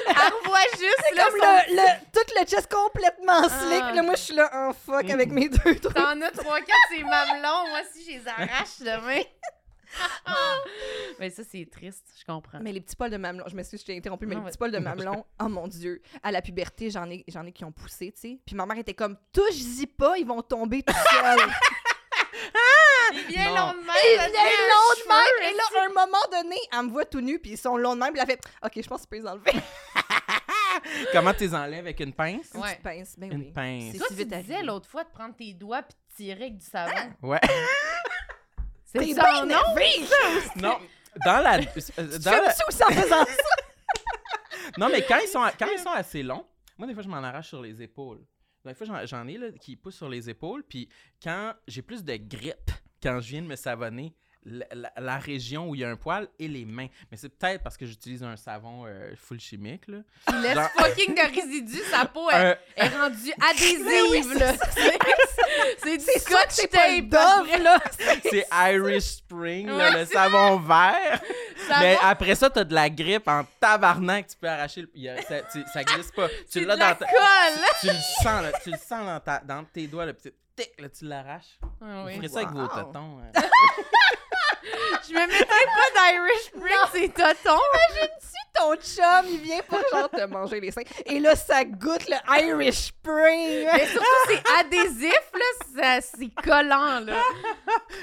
Elle revoit juste, C'est comme le, le- tout le chest complètement Ah. slick. Là, moi, je suis là en fuck avec mes deux trucs. T'en as trois, quatre, c'est mamelons. Moi aussi, je les arrache demain. Mais ça, c'est triste. Je comprends. Mais les petits poils de mamelon, je m'excuse, je t'ai interrompu, mais Non, les ouais. petits poils de mamelon, oh mon Dieu, à la puberté, j'en ai, j'en ai qui ont poussé, tu sais. Puis ma mère était comme, touche-y pas, ils vont tomber tout seuls. Il vient long de même. Devient un long de même, et là, à un moment donné, elle me voit tout nu, puis ils sont longs de même, puis elle fait, OK, je pense que tu peux les enlever. Comment tu les enlèves avec une pince? Une Ouais. petite pince, ben Une oui. pince. C'est Toi, si tu disais l'autre fois de prendre tes doigts puis de tirer avec du savon. Ouais. C'est T'es ça, non? non. Dans la. euh, Tu Dans fais la- aussi aussi en faisant ça? Non, mais quand ils sont, quand ils sont assez longs, moi, des fois, je m'en arrache sur les épaules. Des fois, j'en- j'en ai là, qui poussent sur les épaules. Puis quand j'ai plus de grippe, quand je viens de me savonner, la, la- la région où il y a un poil et les mains. Mais c'est peut-être parce que j'utilise un savon euh, full chimique. Là. Il laisse Genre- fucking de résidus, sa peau elle, Euh, est rendue adhésive. C'est- du scotch tape. Là! c'est Irish Spring, là, le savon vert. Ça mais va, après ça, t'as de la grippe en tabarnak. Tu peux arracher. Le... il y a- ça, tu- ça glisse pas. Tu l'as la dans ta-. Tu le sens, là. Tu le sens dans, ta... dans tes doigts, le petit tic, là, tu l'arraches. Ah Vous oui. ça avec vos Wow. totons. hein. Je me mettrais pas d'Irish Spring, c'est toton. ton chum, il vient pour genre te manger les seins. Et là, ça goûte le Irish Spring. Mais surtout, c'est adhésif, là. C'est collant, là.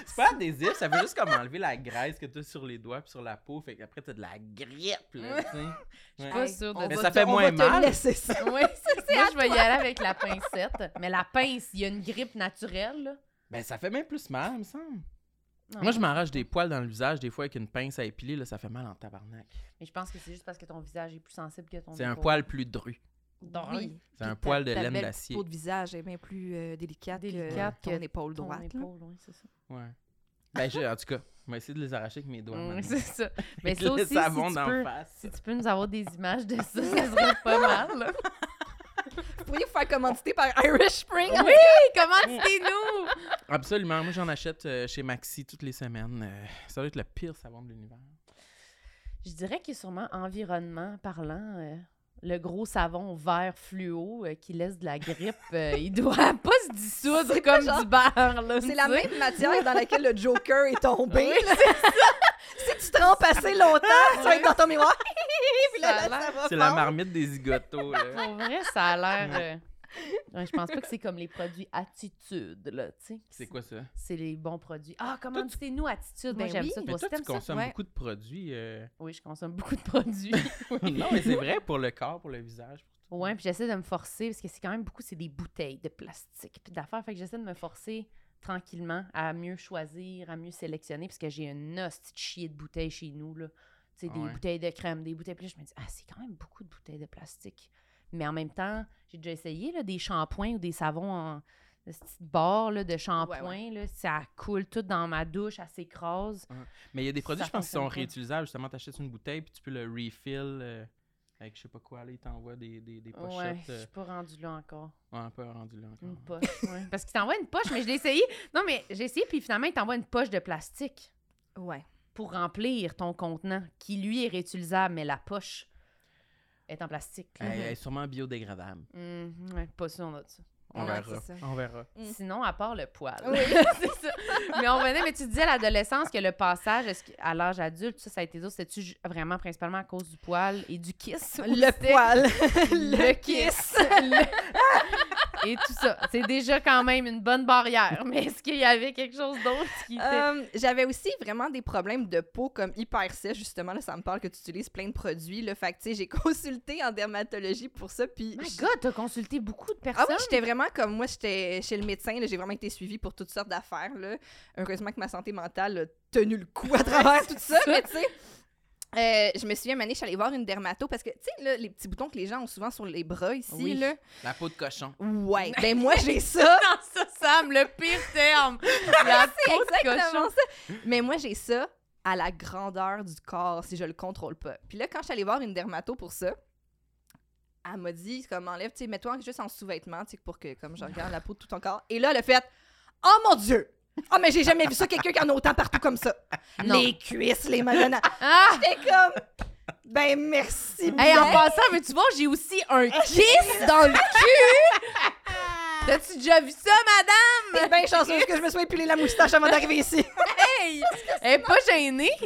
C'est pas adhésif, ça veut juste comme enlever la graisse que t'as sur les doigts puis sur la peau. Fait qu'après, t'as de la grippe, là, tu sais. Ouais. pas sûre de Mais ça te- fait moins mal. laisser ça. Ouais, Moi, je vais y aller avec la pincette. Mais la pince, il y a une grippe naturelle, là. Ben, ça fait même plus mal, il me semble. Non. Moi, je m'arrache des poils dans le visage, des fois, avec une pince à épiler, là, ça fait mal en tabarnak. Mais je pense que c'est juste parce que ton visage est plus sensible que ton C'est un poil plus dru. Oui. C'est un poil de laine d'acier. peau de visage est bien plus euh, délicate, Délicate que ton épaule ton droite. là. épaule, oui, c'est ça. Ouais. Ben, je- en tout cas, on va essayer de les arracher avec mes doigts. C'est ça. Mais Avec ça aussi, si savon tu, d'en peux, face. si tu peux nous avoir des images de ça, ça serait pas mal. là. Vous pourriez vous faire commanditer par Irish Spring. Oui, comment nous Absolument. Moi, j'en achète euh, chez Maxi toutes les semaines. Euh, ça doit être le pire savon de l'univers. Je dirais que sûrement environnement parlant, euh, le gros savon vert fluo euh, qui laisse de la grippe, euh, il doit pas se dissoudre comme genre- du beurre. là, C'est la même matière dans laquelle le Joker est tombé. là. si tu trempes assez longtemps, tu vas être dans ton miroir. C'est la marmite des zigotos. là. Pour vrai, ça a l'air. ouais, je pense pas que c'est comme les produits Attitude, là, tu sais. C'est quoi ça? C'est les bons produits. Ah, comment c'est nous Attitude? Moi, Ben j'aime oui. ça. Mais Toi tu ça? consommes beaucoup de produits. euh. Oui, je consomme beaucoup de produits. non, mais c'est vrai pour le corps, pour le visage. pour tout. Ouais, puis j'essaie de me forcer parce que c'est quand même beaucoup, c'est des bouteilles de plastique puis d'affaires. Fait que j'essaie de me forcer tranquillement à mieux choisir, à mieux sélectionner parce que j'ai une hostie de chier de bouteilles chez nous, là. Tu sais, des bouteilles de crème, des bouteilles. Puis là, je me dis, ah, c'est quand même beaucoup de bouteilles de plastique. Mais en même temps, j'ai déjà essayé là, des shampoings ou des savons en de ce petit bord là, de shampoing. Là, ça coule tout dans ma douche, ça s'écrase. Mais il y a des produits, Ça je pense, qui sont pas. réutilisables. Justement, tu achètes une bouteille puis tu peux le refill euh, avec je sais pas quoi. Là, ils t'envoient des, des, des Ouais, pochettes. je euh, suis pas rendue là encore. ouais, peu rendu là encore. Une poche, ouais. Parce qu'il t'envoie une poche, mais je l'ai essayé. Non, mais j'ai essayé, puis finalement, il t'envoie une poche de plastique Ouais. pour remplir ton contenant, qui lui est réutilisable, mais la poche est en plastique. Elle est sûrement biodégradable. Mhm, ouais, pas sûr, on a de ça. On Ouais, verra. On verra. Mm. Sinon, à part le poil. Oui. c'est ça. Mais on venait, mais tu disais à l'adolescence que le passage à l'âge adulte, ça, ça a été dur. C'était-tu vraiment principalement à cause du poil et du kiss? Le poil. Le kiss. Le- Et tout ça. C'est déjà quand même une bonne barrière. Mais est-ce qu'il y avait quelque chose d'autre qui était. Euh, J'avais aussi vraiment des problèmes de peau comme hyper sèche, justement. Là, ça me parle que tu utilises plein de produits. Là, fait que, tu sais, j'ai consulté en dermatologie pour ça. Puis. My God, t'as consulté beaucoup de Ah personnes. oui, j'étais vraiment comme moi, j'étais chez le médecin, là, j'ai vraiment été suivie pour toutes sortes d'affaires. là. Heureusement que ma santé mentale a tenu le coup à travers tout ça, mais tu sais. Euh, je me souviens, une année, je suis allée voir une dermato parce que, tu sais, là, les petits boutons que les gens ont souvent sur les bras ici, Oui. là. La peau de cochon. Ouais. Ben, moi, j'ai ça. Non, ça, Sam, le pire terme. La C'est peau de exactement cochon. ça. Mais moi, j'ai ça à la grandeur du corps si je le contrôle pas. Puis là, quand je suis allée voir une dermato pour ça, elle m'a dit, comme, enlève, tu sais, mets-toi juste en sous-vêtements, tu sais, pour que, comme, je regarde la peau de tout ton corps. Et là, a fait, oh mon Dieu! Oh, mais j'ai jamais vu ça, quelqu'un qui en a autant partout comme ça. Non. Les cuisses, les malhonnêtes. Ah! J'étais comme, ben merci Hey, en bien. passant, mais tu vois, j'ai aussi un kiss dans le cul? T'as-tu déjà vu ça, madame? T'es bien chanceuse que je me sois épilé la moustache avant d'arriver ici. Elle est pas gênée?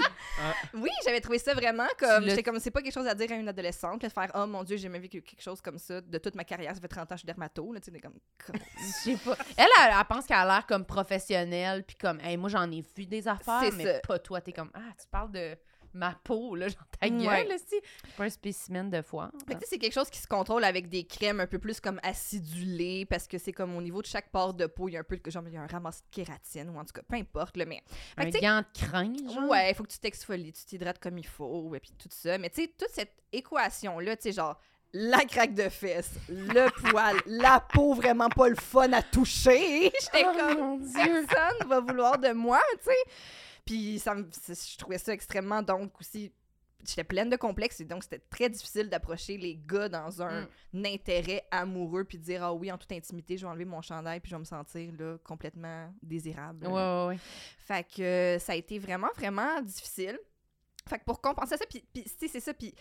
Oui, j'avais trouvé ça vraiment comme. J'étais comme, c'est pas quelque chose à dire à une adolescente, de faire, oh mon Dieu, j'ai jamais vécu quelque chose comme ça de toute ma carrière. Ça fait 30 ans que je suis dermato, là, tu sais, comme. comme- Je sais pas. Elle, elle, elle pense qu'elle a l'air comme professionnelle, puis comme, hey, moi, j'en ai vu des affaires, C'est mais ça. pas toi. T'es comme, ah, tu parles de ma peau, là, genre ta Ouais. gueule, là, si. Pas un spécimen de foie. Fait que, tu sais, c'est quelque chose qui se contrôle avec des crèmes un peu plus comme acidulées, parce que c'est comme au niveau de chaque pore de peau, il y a un peu, de- genre, il y a un ramassis de kératine, ou en tout cas, peu importe, là, mais. Fait Un gant de crin, genre? Ouais, il faut que tu t'exfolies, tu t'hydrates comme il faut, et puis tout ça. Mais tu sais, toute cette équation-là, tu sais, genre, la craque de fesses, le poil, la peau vraiment pas le fun à toucher. J'étais Oh, comme, mon Dieu. personne va vouloir de moi, tu sais. Puis ça me- je trouvais ça extrêmement, donc aussi, j'étais pleine de complexes et donc c'était très difficile d'approcher les gars dans un, intérêt amoureux puis de dire ah oui en toute intimité je vais enlever mon chandail puis je vais me sentir là complètement désirable. Ouais, ouais, ouais. Fait que euh, ça a été vraiment, vraiment difficile. Fait que pour compenser ça, puis, puis, tu sais, c'est ça, puis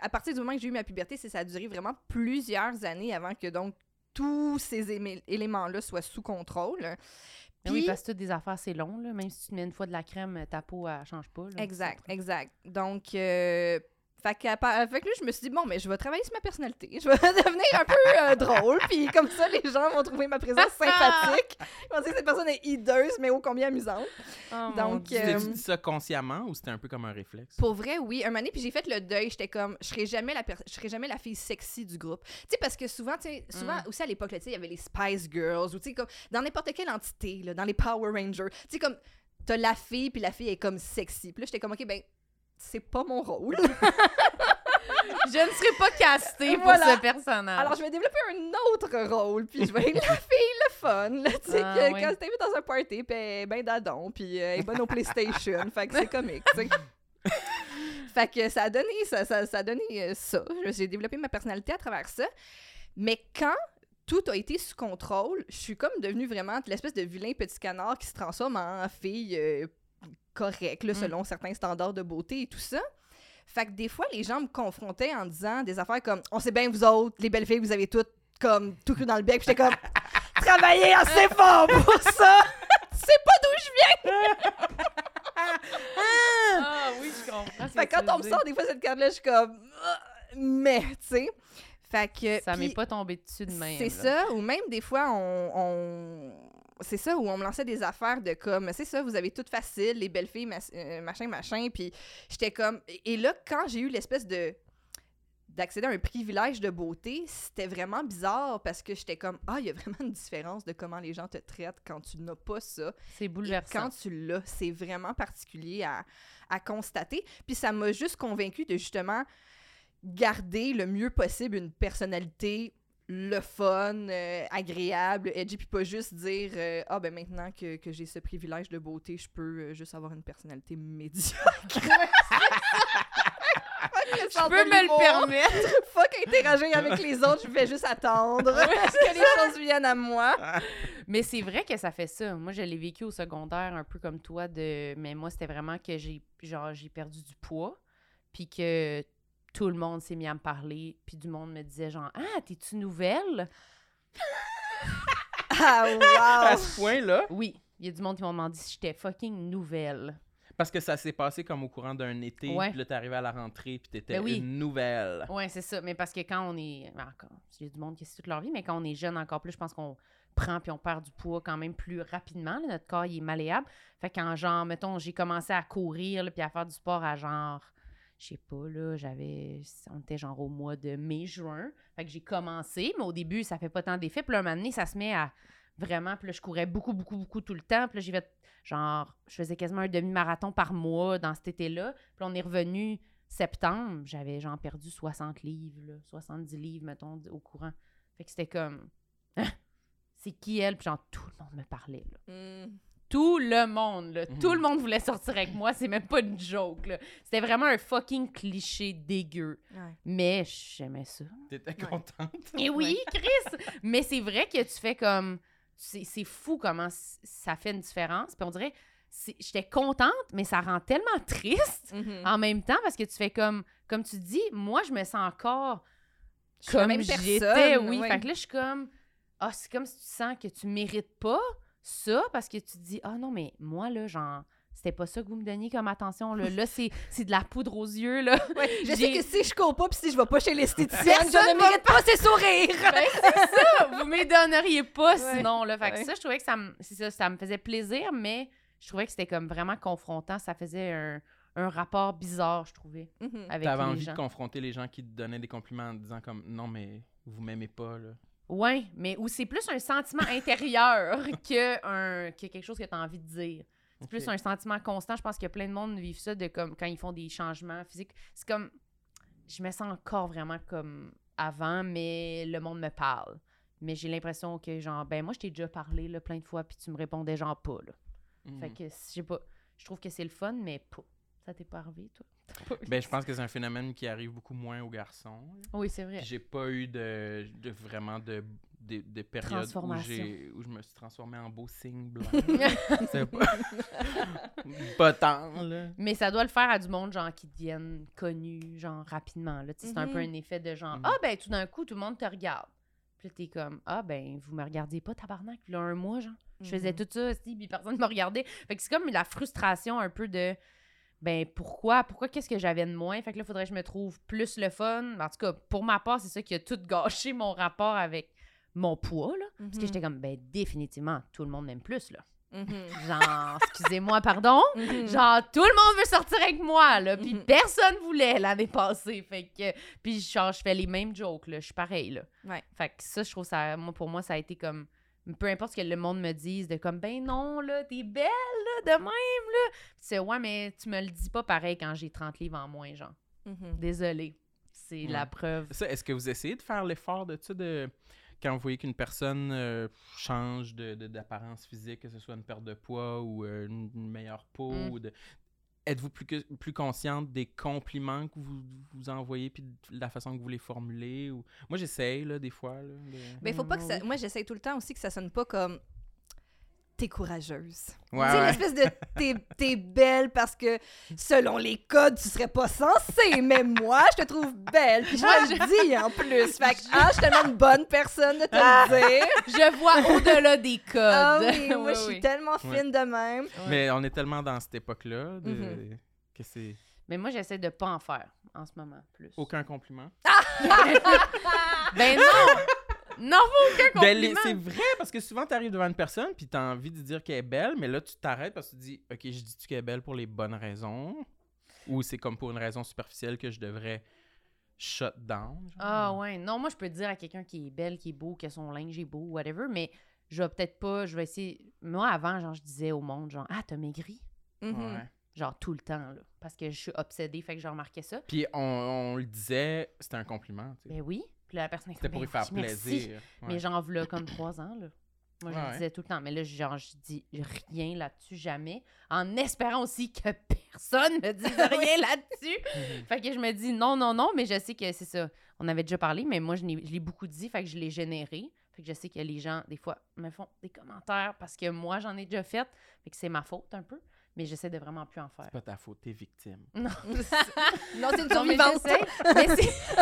à partir du moment que j'ai eu ma puberté, c'est ça a duré vraiment plusieurs années avant que donc tous ces éléments-là soient sous contrôle. Mais Oui, Puis- parce que toutes des affaires, c'est long, là. Même si tu te mets une fois de la crème, ta peau, elle change pas. là. Exact, exact. Donc, euh, fait que, fait que là, je me suis dit, bon, mais je vais travailler sur ma personnalité. Je vais devenir un peu euh, drôle, puis comme ça, les gens vont trouver ma présence sympathique. Ils vont dire que cette personne est hideuse, mais ô combien amusante. Oh, Donc, euh, T'as-tu dit ça consciemment ou c'était un peu comme un réflexe? Pour vrai, oui. Un moment donné, puis j'ai fait le deuil. J'étais comme, je serai jamais la, je serai jamais la fille sexy du groupe. Tu sais, parce que souvent, tu sais, souvent Mm. aussi à l'époque, tu sais, il y avait les Spice Girls, ou tu sais, comme, dans n'importe quelle entité, là, dans les Power Rangers. Tu sais, comme, t'as la fille, puis la fille est comme sexy. Puis là, j'étais comme, OK, ben, c'est pas mon rôle. Je ne serai pas castée pour Voilà. ce personnage. Alors, je vais développer un autre rôle, puis je vais être la fille le fun, là, tu sais, Ah, que quand t'invites dans un party, puis elle est ben dadon, puis euh, elle est bonne au PlayStation, fait que c'est comique, tu sais. fait que ça a donné ça, ça, ça a donné euh, ça. J'ai développé ma personnalité à travers ça. Mais quand tout a été sous contrôle, je suis comme devenue vraiment l'espèce de vilain petit canard qui se transforme en fille euh, correcte, là, Mm. selon certains standards de beauté et tout ça. Fait que des fois, les gens me confrontaient en disant des affaires comme On sait bien, vous autres, les belles filles, vous avez toutes comme tout cru dans le bec. Puis j'étais comme Travaillez assez fort pour ça! sais pas d'où je viens! Ah oui, je comprends. Fait que quand on me sort des fois cette carte-là, je suis comme Ah, Mais, tu sais. Fait que. Ça m'est pas tombé dessus de même. C'est ça, ou même des fois, on. on- C'est ça, où on me lançait des affaires de comme, c'est ça, vous avez tout facile, les belles filles, euh, machin, machin. Puis j'étais comme. Et là, quand j'ai eu l'espèce de. d'accéder à un privilège de beauté, c'était vraiment bizarre parce que j'étais comme, ah, il y a vraiment une différence de comment les gens te traitent quand tu n'as pas ça. C'est Et bouleversant. quand tu l'as, c'est vraiment particulier à, à constater. Puis ça m'a juste convaincu de justement garder le mieux possible une personnalité le fun, euh, agréable, edgy, puis pas juste dire euh, Ah, ben maintenant que, que j'ai ce privilège de beauté, je peux euh, juste avoir une personnalité médiocre. Je peux me le permettre. Fuck interagir avec les autres, je vais juste attendre que les choses viennent à moi. Mais c'est vrai que ça fait ça. Moi, je l'ai vécu au secondaire un peu comme toi de mais moi c'était vraiment que j'ai genre j'ai perdu du poids puis que tout le monde s'est mis à me parler puis du monde me disait genre "Ah, t'es-tu nouvelle? Ah, À wow! ce point-là, Oui, il y a du monde qui m'ont demandé si j'étais fucking nouvelle. parce que ça s'est passé comme au courant d'un été, Ouais. puis là, t'es arrivé à la rentrée, puis t'étais Ben oui. une nouvelle. Ouais, c'est ça, mais parce que quand on est ben, encore, il y a du monde qui c'est toute leur vie, mais quand on est jeune encore plus, je pense qu'on prend puis on perd du poids quand même plus rapidement, là. notre corps il est malléable. Fait que quand genre mettons, j'ai commencé à courir là, puis à faire du sport à genre je sais pas, là, j'avais. On était genre au mois de mai-juin. Fait que j'ai commencé, mais au début, ça fait pas tant d'effet. Puis là, un moment donné, ça se met à vraiment. Puis là, je courais beaucoup, beaucoup, beaucoup tout le temps. Puis là, j'ai fait genre. Je faisais quasiment un demi-marathon par mois dans cet été-là. Puis on est revenu septembre. J'avais genre perdu 60 livres, là, 70 livres, mettons, au courant. Fait que c'était comme. C'est qui elle? Puis genre, tout le monde me parlait, là Hmm. Tout le monde, là. Mhm. Tout le monde voulait sortir avec moi. C'est même pas une joke. C'était vraiment un fucking cliché dégueu. Ouais. Mais j'aimais ça. T'étais Ouais. contente? Et oui, Chris! Mais c'est vrai que tu fais comme... C'est c'est fou comment ça fait une différence. Puis on dirait... J'étais contente, mais ça rend tellement triste Mhm. en même temps parce que tu fais comme... Comme tu dis, moi, je me sens encore comme même j'étais. Oui, ouais. fait que là, je suis comme... Ah, c'est comme si tu sens que tu mérites pas ça parce que tu te dis, ah non, mais moi, là, genre... C'était pas ça que vous me donniez comme attention. Là, là c'est c'est de la poudre aux yeux. Là. Ouais, je sais que si je cours pas puis si je vais pas chez l'esthéticienne, je ne mérite pas ses sourires. Ben, c'est ça! Vous me donneriez pas Ouais. sinon. Là. Fait que Ouais. ça, je trouvais que ça me, c'est ça, ça me faisait plaisir, mais je trouvais que c'était comme vraiment confrontant. Ça faisait un, un rapport bizarre, je trouvais, Mhm. avec T'avais envie gens. de confronter les gens qui te donnaient des compliments en disant comme non mais vous m'aimez pas là. Ouais, mais où c'est plus un sentiment intérieur que, un, que quelque chose que tu as envie de dire. C'est plus un sentiment constant. Je pense que plein de monde vivent ça de comme quand ils font des changements physiques. C'est comme je me sens encore vraiment comme avant, mais le monde me parle. Mais j'ai l'impression que genre ben moi je t'ai déjà parlé là, plein de fois puis tu me répondais genre pas là. Fait Mhm. que je sais pas, je trouve que c'est le fun mais pas. Ça t'est pas arrivé toi? Ben je pense que c'est un phénomène qui arrive beaucoup moins aux garçons. Oui, c'est vrai. J'ai pas eu de, de vraiment de, de, de périodes où, où je me suis transformé en beau signe blanc. c'est pas... pas tant, là. Mais ça doit le faire à du monde, genre, qui deviennent connus, genre, rapidement. Là. C'est un peu Mhm. un effet de genre, Mhm. ah, ben, tout d'un coup, tout le monde te regarde. Puis là, t'es comme, ah, ben, vous me regardiez pas, tabarnak, puis là, un mois, genre. Je faisais Mhm. tout ça, aussi, puis personne me regardait. Fait que c'est comme la frustration un peu de, ben, pourquoi, pourquoi, qu'est-ce que j'avais de moins? Fait que là, faudrait que je me trouve plus le fun. En tout cas, pour ma part, c'est ça qui a tout gâché mon rapport avec mon poids, là. Parce que Mhm. j'étais comme, ben, définitivement, tout le monde m'aime plus, là. Mhm. Genre, excusez-moi, pardon? Mhm. Genre, tout le monde veut sortir avec moi, là. Puis personne voulait l'année passée. Fait que. Puis, genre, je fais les mêmes jokes, là. Je suis pareil, là. Ouais. Fait que ça, je trouve ça. Moi, pour moi, ça a été comme. Peu importe ce que le monde me dise, de comme, ben non, là, t'es belle, là, de même, là. C'est, ouais, mais tu me le dis pas pareil quand j'ai 30 livres en moins, genre. Mhm. Désolée. c'est Ouais. la preuve. Ça, est-ce que vous essayez de faire l'effort de ça, de quand vous voyez qu'une personne euh, change de, de- d'apparence physique, que ce soit une perte de poids ou euh, une, une meilleure peau, Mm. ou de- êtes-vous plus, que- plus consciente des compliments que vous vous envoyez puis de la façon que vous les formulez? Ou... Moi, j'essaye, là, des fois. Là, de- Ben, faut pas que ça. oui. Moi, j'essaie tout le temps aussi que ça sonne pas comme. T'es courageuse. Ouais, tu sais, ouais. l'espèce de t'es, t'es belle parce que selon les codes, tu serais pas censée, mais moi, je te trouve belle. Puis je te le dis en plus. Fait que, ah, je suis tellement une bonne personne de te le dire. Je vois au-delà des codes. Ah oui, moi, Oui, je suis oui. tellement fine Ouais. de même. Mais on est tellement dans cette époque-là de... Mhm. que c'est Mais moi, j'essaie de pas en faire en ce moment, plus. aucun compliment. ben non! Non, aucun Ben, compliment. c'est vrai, parce que souvent, tu arrives devant une personne, puis tu as envie de dire qu'elle est belle, mais là, tu t'arrêtes parce que tu te dis, OK, je dis-tu qu'elle est belle pour les bonnes raisons? Ou c'est comme pour une raison superficielle que je devrais shut down? genre? Ah ouais, non, moi je peux dire à quelqu'un qui est belle, qui est beau, que son linge est beau, whatever, mais je vais peut-être pas, je vais essayer. Moi avant, genre, je disais au monde, genre, ah, t'as maigri? Mhm. Ouais. Genre tout le temps, là. Parce que je suis obsédée, fait que je remarquais ça. Puis on, on le disait, c'était un compliment. tu sais. Ben oui. Puis là, la personne est C'était pour y ben faire merci. plaisir. Mais Ouais. j'en voulais comme trois ans, là. Moi, je Ouais, le disais tout le temps. Mais là, genre, je dis rien là-dessus, jamais. En espérant aussi que personne ne dise rien là-dessus. Mhm. Fait que je me dis non, non, non, mais je sais que c'est ça. On avait déjà parlé, mais moi, je l'ai je l'ai beaucoup dit, fait que je l'ai généré. Fait que je sais que les gens, des fois, me font des commentaires parce que moi, j'en ai déjà fait. Fait que c'est ma faute un peu. Mais j'essaie de vraiment plus en faire. C'est pas ta faute, t'es victime. Non, Non, c'est une survivante. j'essaie. Mais c'est-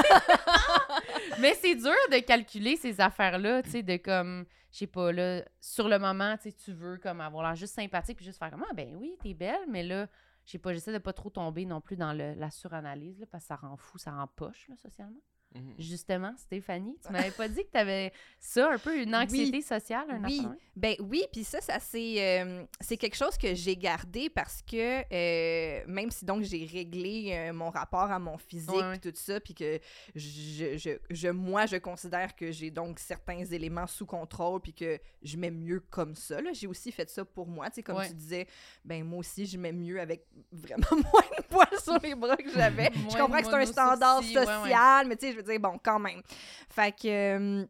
mais c'est dur de calculer ces affaires-là, tu sais, de comme, je sais pas, là, sur le moment, tu sais, tu veux comme avoir l'air juste sympathique puis juste faire comme, ah ben oui, t'es belle, mais là, je sais pas, j'essaie de pas trop tomber non plus dans le- la suranalyse, là, parce que ça rend fou, ça rend poche, là, socialement. Mhm. Justement, Stéphanie, tu m'avais pas dit que t'avais ça, un peu une anxiété sociale, un Oui. Ben oui, puis ça, ça c'est euh, c'est quelque chose que j'ai gardé parce que euh, même si donc j'ai réglé euh, mon rapport à mon physique Ouais, ouais. tout ça, puis que je, je, je- moi je considère que j'ai donc certains éléments sous contrôle puis que je m'aime mieux comme ça. là. J'ai aussi fait ça pour moi, tu sais comme Ouais. tu disais, ben moi aussi je m'aime mieux avec vraiment moins de poils sur les bras que j'avais. je comprends que c'est un standard social, mais tu sais veux dire bon quand même. Fait que euh,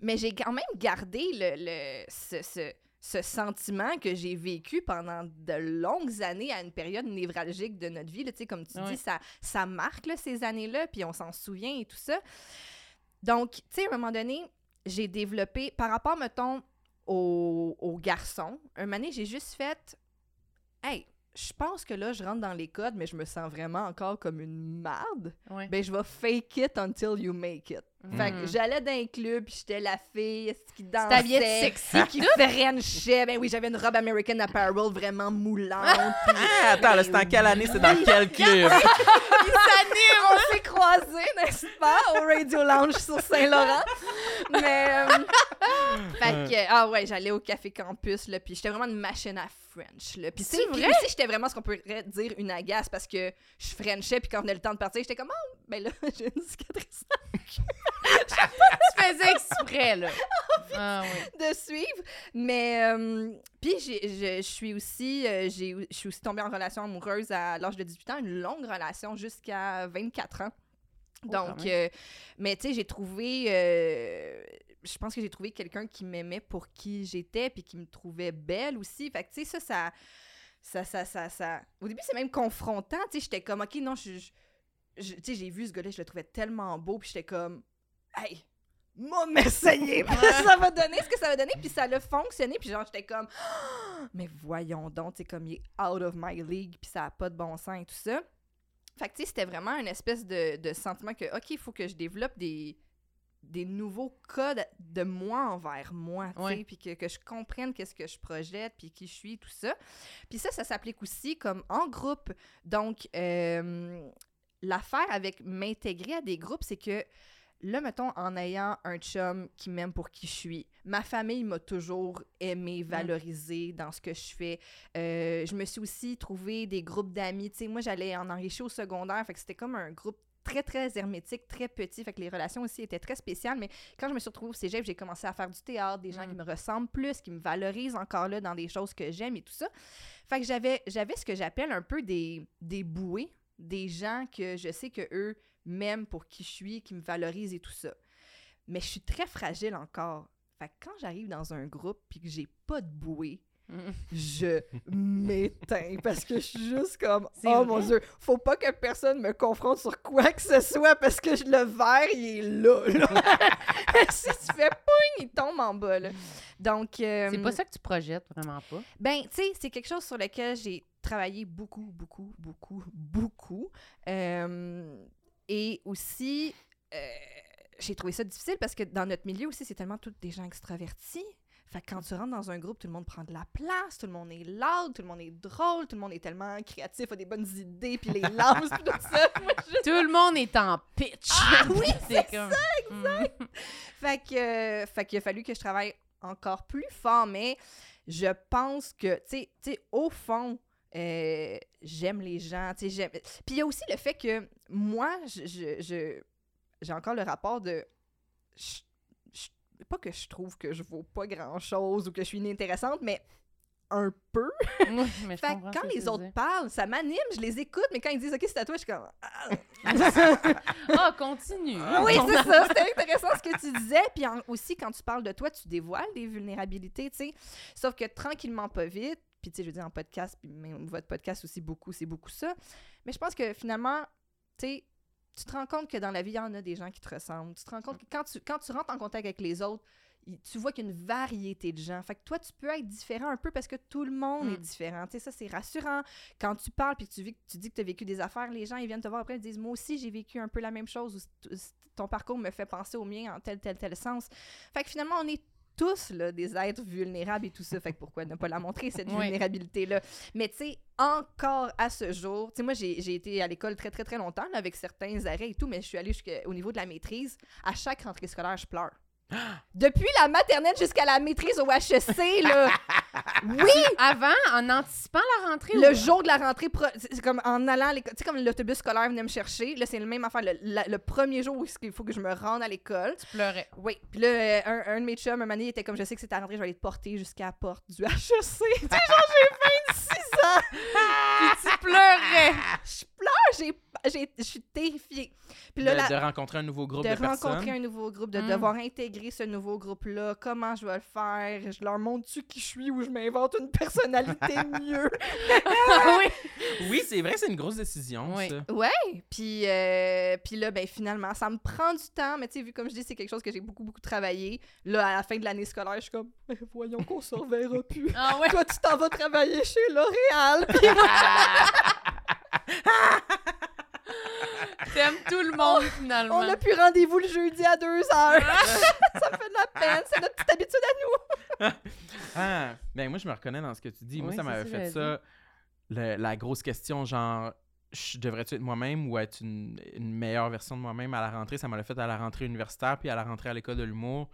mais j'ai quand même gardé le, le- ce, ce- ce sentiment que j'ai vécu pendant de longues années à une période névralgique de notre vie. là. Tu sais, comme tu dis, ça, ça marque là, ces années-là, puis on s'en souvient et tout ça. Donc, tu sais, à un moment donné, j'ai développé, par rapport, mettons, aux, aux garçons, un moment donné, j'ai juste fait Hey, je pense que là, je rentre dans les codes, mais je me sens vraiment encore comme une marde. Ouais. Ben, je vais fake it until you make it. Fait que j'allais dans un club, puis j'étais la fille qui dansait? t'habillais sexy, qui frenchait? Ben oui, j'avais une robe American Apparel vraiment moulante. puis- Ah, attends, là, c'est en quelle année? C'est dans quel club? On s'est croisés, n'est-ce pas, au Radio Lounge sur Saint-Laurent. Mais, euh, fait que, ah ouais, j'allais au Café Campus, là, puis j'étais vraiment une machine à French, là. Puis C'est vrai? aussi, j'étais vraiment ce qu'on pourrait dire une agace, parce que je Frenchais, puis quand venait le temps de partir, j'étais comme, oh, ben là, j'ai une cicatrice Tu faisais exprès, là. Ah oui. de suivre. Mais, euh, puis j'ai- je je suis aussi, euh, j'ai- je suis aussi tombée en relation amoureuse à l'âge de 18 ans, une longue relation jusqu'à 24 ans. Oh, Donc, euh, mais tu sais, j'ai trouvé, euh, je pense que j'ai trouvé quelqu'un qui m'aimait pour qui j'étais, puis qui me trouvait belle aussi. Fait que tu sais, ça, ça, ça, ça, ça, ça- Au début, c'est même confrontant. Tu sais, j'étais comme, ok, non, je, je- je- tu sais, j'ai vu ce gars-là, je le trouvais tellement beau, puis j'étais comme, hey, moi m'essayer, ça va donner ce que ça va donner, puis ça a fonctionné, puis genre, j'étais comme, mais voyons donc, tu sais, comme il est out of my league, puis ça a pas de bon sens et tout ça. Fait que, tu sais, c'était vraiment une espèce de, de sentiment que, OK, il faut que je développe des, des nouveaux codes de moi envers moi, tu sais, Ouais. puis que, que je comprenne qu'est-ce que je projette, puis qui je suis, tout ça. Puis ça, ça s'applique aussi comme en groupe. Donc, euh, l'affaire avec m'intégrer à des groupes, c'est que là, mettons, en ayant un chum qui m'aime pour qui je suis, ma famille m'a toujours aimé, valorisé dans ce que je fais. Euh, je me suis aussi trouvé des groupes d'amis. Tu sais, moi, j'allais en enrichir au secondaire, fait que c'était comme un groupe très, très hermétique, très petit, fait que les relations aussi étaient très spéciales, mais quand je me suis retrouvée au cégep, j'ai commencé à faire du théâtre, des gens Mm. qui me ressemblent plus, qui me valorisent encore là dans des choses que j'aime et tout ça. Fait que j'avais, j'avais ce que j'appelle un peu des, des bouées, des gens que je sais que eux m'aiment pour qui je suis, qui me valorisent et tout ça. Mais je suis très fragile encore. Fait que quand j'arrive dans un groupe puis que j'ai pas de bouée, je m'éteins parce que je suis juste comme oh vrai? mon dieu, faut pas que personne me confronte sur quoi que ce soit parce que je- le verre il est là. là. si tu fais poing, il tombe en bas là. Donc euh, C'est pas ça que tu projettes, vraiment pas? ben, tu sais, c'est quelque chose sur lequel j'ai travaillé beaucoup, beaucoup, beaucoup, beaucoup. Euh, et aussi, euh, j'ai trouvé ça difficile parce que dans notre milieu aussi, c'est tellement tous des gens extravertis. Fait que quand tu rentres dans un groupe, tout le monde prend de la place, tout le monde est loud, tout le monde est drôle, tout le monde est tellement créatif, a des bonnes idées, puis les lance, puis tout ça. Moi, je- Tout le monde est en pitch. Ah oui, c'est comme. Mm. Fait que, euh, fait qu'il a fallu que je travaille encore plus fort, mais je pense que, tu sais- tu sais, au fond, euh, j'aime les gens. Puis il y a aussi le fait que moi, je, je- je- j'ai encore le rapport de... pas que je trouve que je vaux pas grand-chose ou que je suis inintéressante, mais un peu. Oui, mais je Fait comprends que quand les autres parlent, ça m'anime, je les écoute, mais quand ils disent « OK, c'est à toi », je suis comme... Ah. Ah, continue. Oui, c'est ça. C'était intéressant ce que tu disais. Puis en- aussi, quand tu parles de toi, tu dévoiles des vulnérabilités, tu sais. Sauf que tranquillement, pas vite, puis tu sais, je veux dire, en podcast, puis même votre podcast aussi, beaucoup, c'est beaucoup ça. Mais je pense que finalement, tu sais, tu te rends compte que dans la vie, il y en a des gens qui te ressemblent. Tu te rends compte que quand tu, quand tu rentres en contact avec les autres, tu vois qu'il y a une variété de gens. Fait que toi, tu peux être différent un peu parce que tout le monde Mm. est différent. Tu sais, ça, c'est rassurant. Quand tu parles puis que tu, vis- tu dis que tu as vécu des affaires, les gens, ils viennent te voir après, ils disent Moi aussi, j'ai vécu un peu la même chose ou ton parcours me fait penser au mien en tel, tel, tel sens. Fait que finalement, on est tous là, des êtres vulnérables et tout ça. Fait que pourquoi ne pas la montrer, cette vulnérabilité-là? Mais tu sais, encore à ce jour, tu sais, moi, j'ai j'ai été à l'école très, très, très longtemps, là, avec certains arrêts et tout, mais je suis allée jusqu'au niveau de la maîtrise. À chaque rentrée scolaire, je pleure. Depuis la maternelle jusqu'à la maîtrise au HEC, là. Oui! Avant, en anticipant la rentrée. Le ou- jour de la rentrée, pro- c'est comme en allant à l'école. Tu sais, comme l'autobus scolaire venait me chercher. Là, c'est le même affaire. Le, la- le premier jour où il faut que je me rende à l'école. Tu pleurais. Oui. Puis là, euh, un, un de mes chums, un moment donné, il était comme je sais que c'est ta rentrée, je vais aller te porter jusqu'à la porte du HEC. tu sais, genre, j'ai 26 ans. Puis tu pleurais. Je pleure, j'ai- j'ai- je suis terrifiée. Puis De, là, la- de rencontrer un nouveau groupe de de, rencontrer personnes. un nouveau groupe, de Mm. devoir intégrer ce nouveau groupe-là, comment je vais le faire, je leur montre-tu qui je suis ou je m'invente une personnalité mieux? oui. Oui, c'est vrai, c'est une grosse décision, Oui. ça. Ouais, puis, euh, puis là, ben finalement, ça me prend du temps, mais tu sais, vu comme je dis, c'est quelque chose que j'ai beaucoup, beaucoup travaillé. Là, à la fin de l'année scolaire, je suis comme, voyons qu'on se reverra plus. Ah ouais. Toi, tu t'en vas travailler chez L'Oréal. T'aimes tout le monde, finalement. on a plus rendez-vous le jeudi à 2 heures. ça me fait de la peine, c'est notre petite habitude à nous. Ah, ben moi, je me reconnais dans ce que tu dis. Moi, Oui, ça m'avait fait ça. le- la grosse question, genre, je- devrais-tu être moi-même ou être une, une meilleure version de moi-même à la rentrée? Ça m'a fait à la rentrée universitaire puis à la rentrée à l'école de l'humour.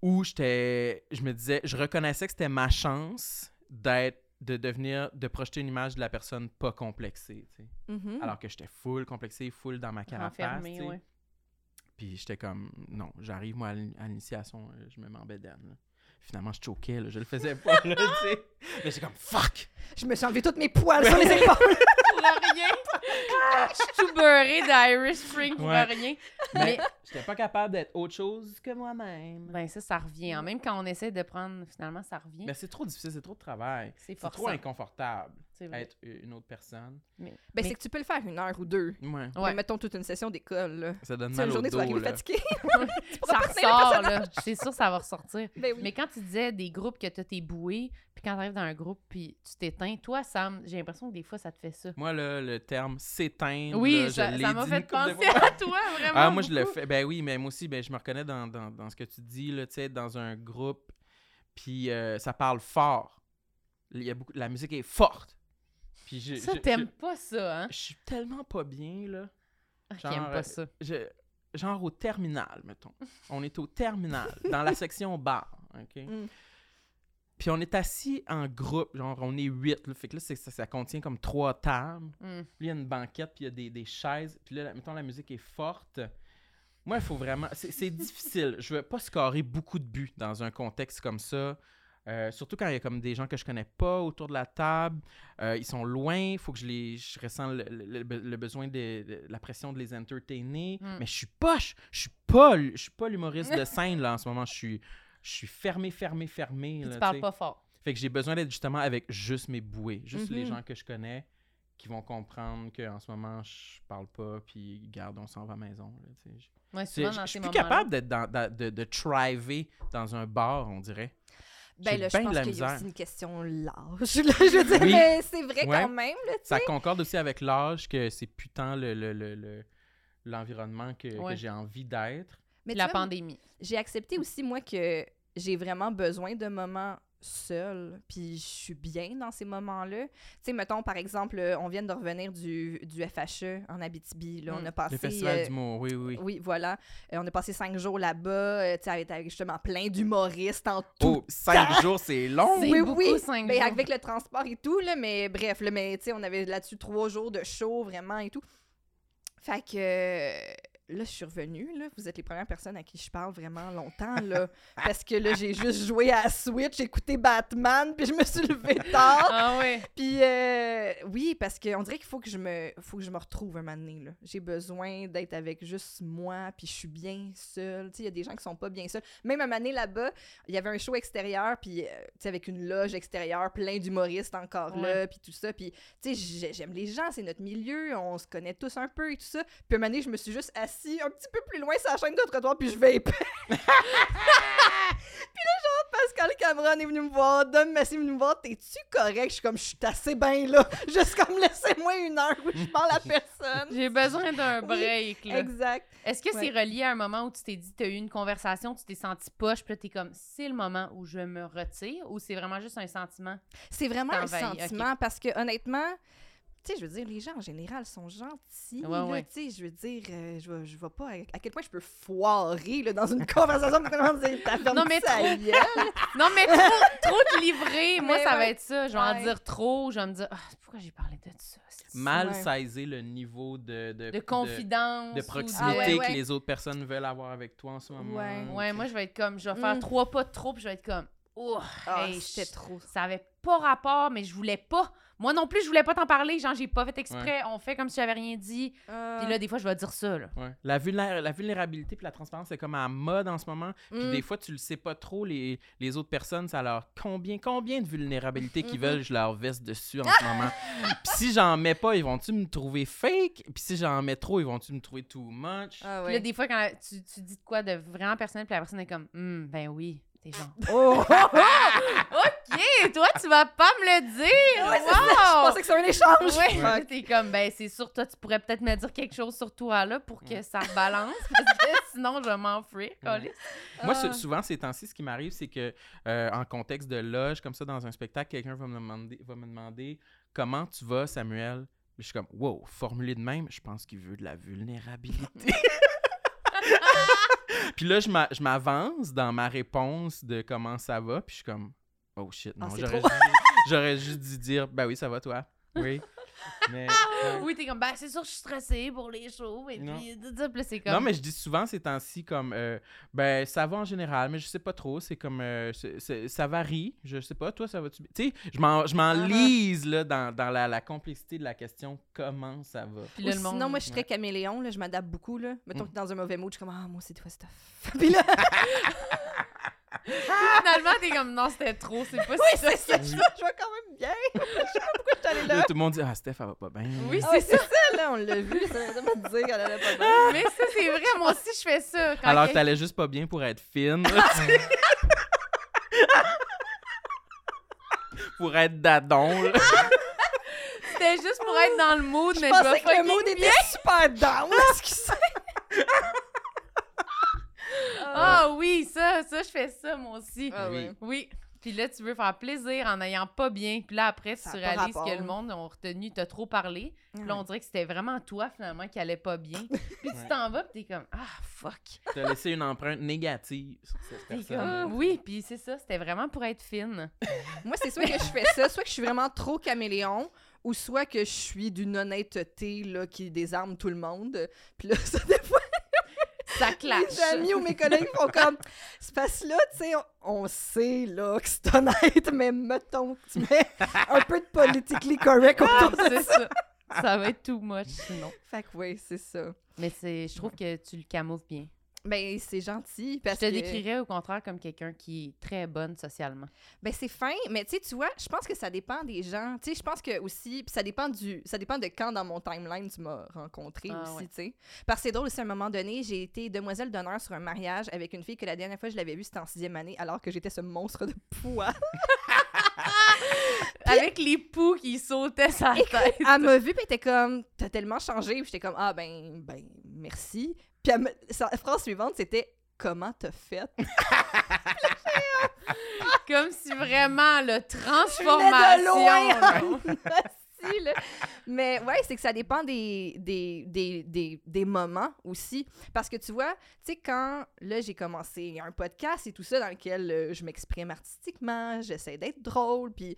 Où j'étais. Je me disais, je reconnaissais que c'était ma chance d'être de devenir, de projeter une image de la personne pas complexée, tu sais. Mm. Alors que j'étais full complexé, full dans ma carapace, tu sais. ouais. Puis j'étais comme, non, j'arrive, moi, à l'in- à l'initiation, euh, je me m'embédane, là. Finalement, je choquais, là, je le faisais pas, là, tu sais. Mais j'étais comme, fuck! Je me suis enlevé toutes mes poils sur les épaules. Pour rien. Je suis tout beurré d'Irish Spring pour Ouais. rien. Mais j'étais pas capable d'être autre chose que moi-même. ben ça, ça revient. Même quand on essaie de prendre, finalement, ça revient. Mais c'est trop difficile, c'est trop de travail. C'est C'est trop inconfortable être une autre personne. Mais, Ben, mais- c'est que tu peux le faire une heure ou deux. Ouais. Ouais. Mais mettons toute une session d'école, là. Ça donne Tu mal une au journée, tu vas arriver fatigué. ça le ressort, là. C'est sûr, ça va ressortir. Ben oui. Mais quand tu disais des groupes que t'as tes bouées, puis quand t'arrives dans un groupe, puis tu t'éteins, toi, Sam, j'ai l'impression que des fois, ça te fait ça. Moi, là, le terme s'éteindre, Oui, je ça m'a fait penser à toi, vraiment. Ah, moi, je le fais. Ben oui, mais moi aussi, ben, je me reconnais dans, dans, dans ce que tu dis, là, tu sais, dans un groupe, puis euh, ça parle fort. Il y a beaucoup... La musique est forte. Puis je, Ça, t'aimes pas ça, hein? je, suis tellement pas bien, là. Ah, Genre, J'aime euh, pas ça. Je- genre au terminal, mettons. On est au terminal, dans la section bar, OK? Mm. Puis on est assis en groupe, genre on est huit, là. Fait que là, ça, ça contient comme trois tables. Puis il y a une banquette, puis il y a des, des chaises. Puis là, mettons, la musique est forte. Moi, il faut vraiment... C'est difficile. Je veux pas scorer beaucoup de buts dans un contexte comme ça. Euh, surtout quand il y a comme des gens que je connais pas autour de la table, Euh, ils sont loin, il faut que je les, je ressens le, le- le- le besoin de, de- la pression de les entertainer. Mm. Mais je suis pas, je suis pas, je suis pas l'humoriste de scène là en ce moment. Je suis, je suis fermé, fermé, fermé. Puis là, tu parles pas fort. Fait que j'ai besoin d'être justement avec juste mes bouées, juste les Mhm. gens que je connais qui vont comprendre qu'en ce moment je parle pas, puis garde, on s'en va à la maison. là. Je- Ouais, c'est- souvent Je dans je suis plus capable d'être dans, de, de thriver dans un bar, on dirait. Ben là, je pense qu'il y a aussi une question l'âge. je veux dire, Oui. mais c'est vrai Ouais. quand même, là, Ça concorde aussi avec l'âge que c'est putain le, le, le- le- l'environnement que, j'ai envie d'être. Mais la vois, pandémie. j'ai accepté aussi, moi, que j'ai vraiment besoin de moments seuls, puis je suis bien dans ces moments-là. Tu sais, mettons, par exemple, on vient de revenir du, du FHE en Abitibi, là, on Mm. a passé... Le festival euh, d'humour, oui, oui. oui. Oui, voilà. Euh, on a passé cinq jours là-bas, euh, tu sais, avec, avec justement plein d'humoristes en tout Oh, cinq jours, c'est long! C'est oui, beaucoup, oui. cinq Ben, jours. avec le transport et tout, là, mais bref, là, mais tu sais, on avait là-dessus trois jours de show, vraiment, et tout. Fait que là, je suis revenue, là. Vous êtes les premières personnes à qui je parle vraiment longtemps, là. parce que là, j'ai juste joué à Switch, écouté Batman, puis je me suis levée tard. Ah ouais. Puis euh, oui, parce qu'on dirait qu'il faut que je me faut que je me retrouve un moment donné, là. J'ai besoin d'être avec juste moi, puis je suis bien seule. Tu sais, il y a des gens qui sont pas bien seuls. Même un moment donné là-bas, il y avait un show extérieur, puis euh, tu sais, avec une loge extérieure, plein d'humoristes encore là, puis tout ça. Puis tu sais, j'ai- j'aime les gens, c'est notre milieu, on se connaît tous un peu et tout ça. Puis un moment donné, je me suis juste assis un petit peu plus loin la chaîne de trottoir, puis je vais puis là, genre, Pascal Cameron est venu me voir, Dom Massy est venu me voir, t'es-tu correct? Je suis comme, je suis assez bien là. Juste comme, laissez-moi une heure où je parle à personne. J'ai besoin d'un Oui, break, là. Exact. Est-ce que Ouais. c'est relié à un moment où tu t'es dit, tu as eu une conversation, tu t'es senti poche, puis là, t'es comme, c'est le moment où je me retire, ou c'est vraiment juste un sentiment? C'est vraiment un sentiment parce que honnêtement, tu sais, je veux dire, les gens en général sont gentils. Ouais, là, ouais. Tu sais, je veux dire, euh, je vois, je vois pas à, à quel point je peux foirer là, dans une conversation Non, mais trop. Non, mais trop, trop te livrer, moi, Mais ça va être ça. Je vais en dire trop, je vais me dire, ah, pourquoi j'ai parlé de ça? Mal Ouais. saisir le niveau de, de, De confidence. de proximité Ah ouais, ouais. que les autres personnes veulent avoir avec toi en ce moment. Ouais. Ouais, moi, je vais être comme, je vais faire Mm. trois pas de trop, puis je vais être comme, oh, Ah, hey, c'était trop. ça avait pas rapport, mais je voulais pas. Moi non plus, je voulais pas t'en parler. Genre, j'ai pas fait exprès. On fait comme si j'avais rien dit. Euh, Puis là, des fois, je vais dire ça, là. Ouais. La, vulné- la vulnérabilité puis la transparence, c'est comme à mode en ce moment. Puis mm. des fois, tu le sais pas trop, les, les autres personnes, ça leur combien, combien de vulnérabilité qu'ils veulent, je leur veste dessus en ce moment. Puis si j'en mets pas, ils vont-tu me trouver fake? Puis si j'en mets trop, ils vont-tu me trouver too much? Ah Puis ouais. là, des fois, quand tu, tu dis de quoi de vraiment personnel, puis la personne est comme, Hum, ben oui. T'es genre, Oh! OK, toi, tu vas pas me le dire. Ouais, c'est ça. Je pensais que c'était un échange. Ouais, là, t'es comme, ben c'est sûr, toi, tu pourrais peut-être me dire quelque chose sur toi, là, pour que ça balance, parce que sinon, je m'en ferai, câlisse. Moi, Ah. sou- souvent, ces temps-ci, ce qui m'arrive, c'est que euh, en contexte de loge, comme ça, dans un spectacle, quelqu'un va me demander, va me demander comment tu vas, Samuel. Je suis comme, wow, formulé de même, je pense qu'il veut de la vulnérabilité. puis là, je m'a- je m'avance dans ma réponse de comment ça va, puis je suis comme, oh shit, non, Ah, j'aurais juste, j'aurais juste dû dire, ben oui, ça va toi? Oui. Mais. ouais. Oui, t'es comme, ben c'est sûr, je suis stressée pour les shows, et Non. puis, c'est comme... Non, mais je dis souvent ces temps-ci comme euh, ben ça va en général, mais je sais pas trop. C'est comme euh, c'est- c'est- ça varie. Je sais pas, toi, ça va-tu bien? Tu sais, je m'en- je Ah. m'enlise là dans, dans la, la complexité de la question comment ça va? Puis Ou là, le monde... sinon, moi, je suis très ouais. caméléon, là, je m'adapte beaucoup. Là. Mettons Mm. que dans un mauvais mood, je suis comme, ah, moi, c'est toi, c'est tough. Puis là, Finalement, t'es comme, non, c'était trop, c'est pas oui, ça. c'est ça, je vais quand même bien. je sais pas pourquoi je suis allée Là, tout le monde dit ah Steph elle va pas bien. Oui, Ah, c'est ouais, ça. là, on l'a vu, ça veut pas dire qu'elle allait pas bien. Mais ça, c'est vrai, moi aussi, je fais ça. Quand Alors que t'allais juste pas bien pour être fine. pour être dadon. là. C'était juste pour être dans le mood, Je mais je pensais que le mood bien. était super down, Ah oui, ça, ça, je fais ça, moi aussi. Ah Oui. Puis là, tu veux faire plaisir en n'ayant pas bien. Puis là, après, tu Ça a pas réalises rapport. que le monde ont retenu, t'as trop parlé. Puis là, on dirait que c'était vraiment toi, finalement, qui allait pas bien. Puis tu t'en vas, puis t'es comme, ah, fuck. T'as laissé une empreinte négative sur cette personne. comme, oui, puis c'est ça, c'était vraiment pour être fine. Moi, c'est soit que je fais ça, soit que je suis vraiment trop caméléon, ou soit que je suis d'une honnêteté là, qui désarme tout le monde. Puis là, ça, des fois, Ça clash. mes amis ou mes collègues font comme c'est parce que là tu sais on, on sait là que c'est honnête mais mettons tu mets un peu de politically correct Ah, autour de c'est ça. Ça va être too much sinon. fait que oui c'est ça Mais c'est, je trouve que tu le camoufles bien. Ben c'est gentil Je te que décrirais au contraire comme quelqu'un qui est très bonne socialement. ben c'est fin mais tu sais tu vois je pense que ça dépend des gens tu sais je pense que aussi puis ça dépend du ça dépend de quand dans mon timeline tu m'as rencontré Ah, aussi ouais. tu sais parce que c'est drôle aussi à un moment donné j'ai été demoiselle d'honneur sur un mariage avec une fille que la dernière fois je l'avais vue c'était en sixième année alors que j'étais ce monstre de poids Avec les poux qui sautaient sa tête. elle m'a vu puis elle était comme t'as tellement changé puis j'étais comme ah ben ben merci puis me- sa phrase suivante c'était comment t'as fait Comme si vraiment, le transformation. là. mais ouais c'est que ça dépend des des, des, des des moments aussi parce que tu vois tu sais quand là j'ai commencé un podcast et tout ça dans lequel euh, je m'exprime artistiquement j'essaie d'être drôle puis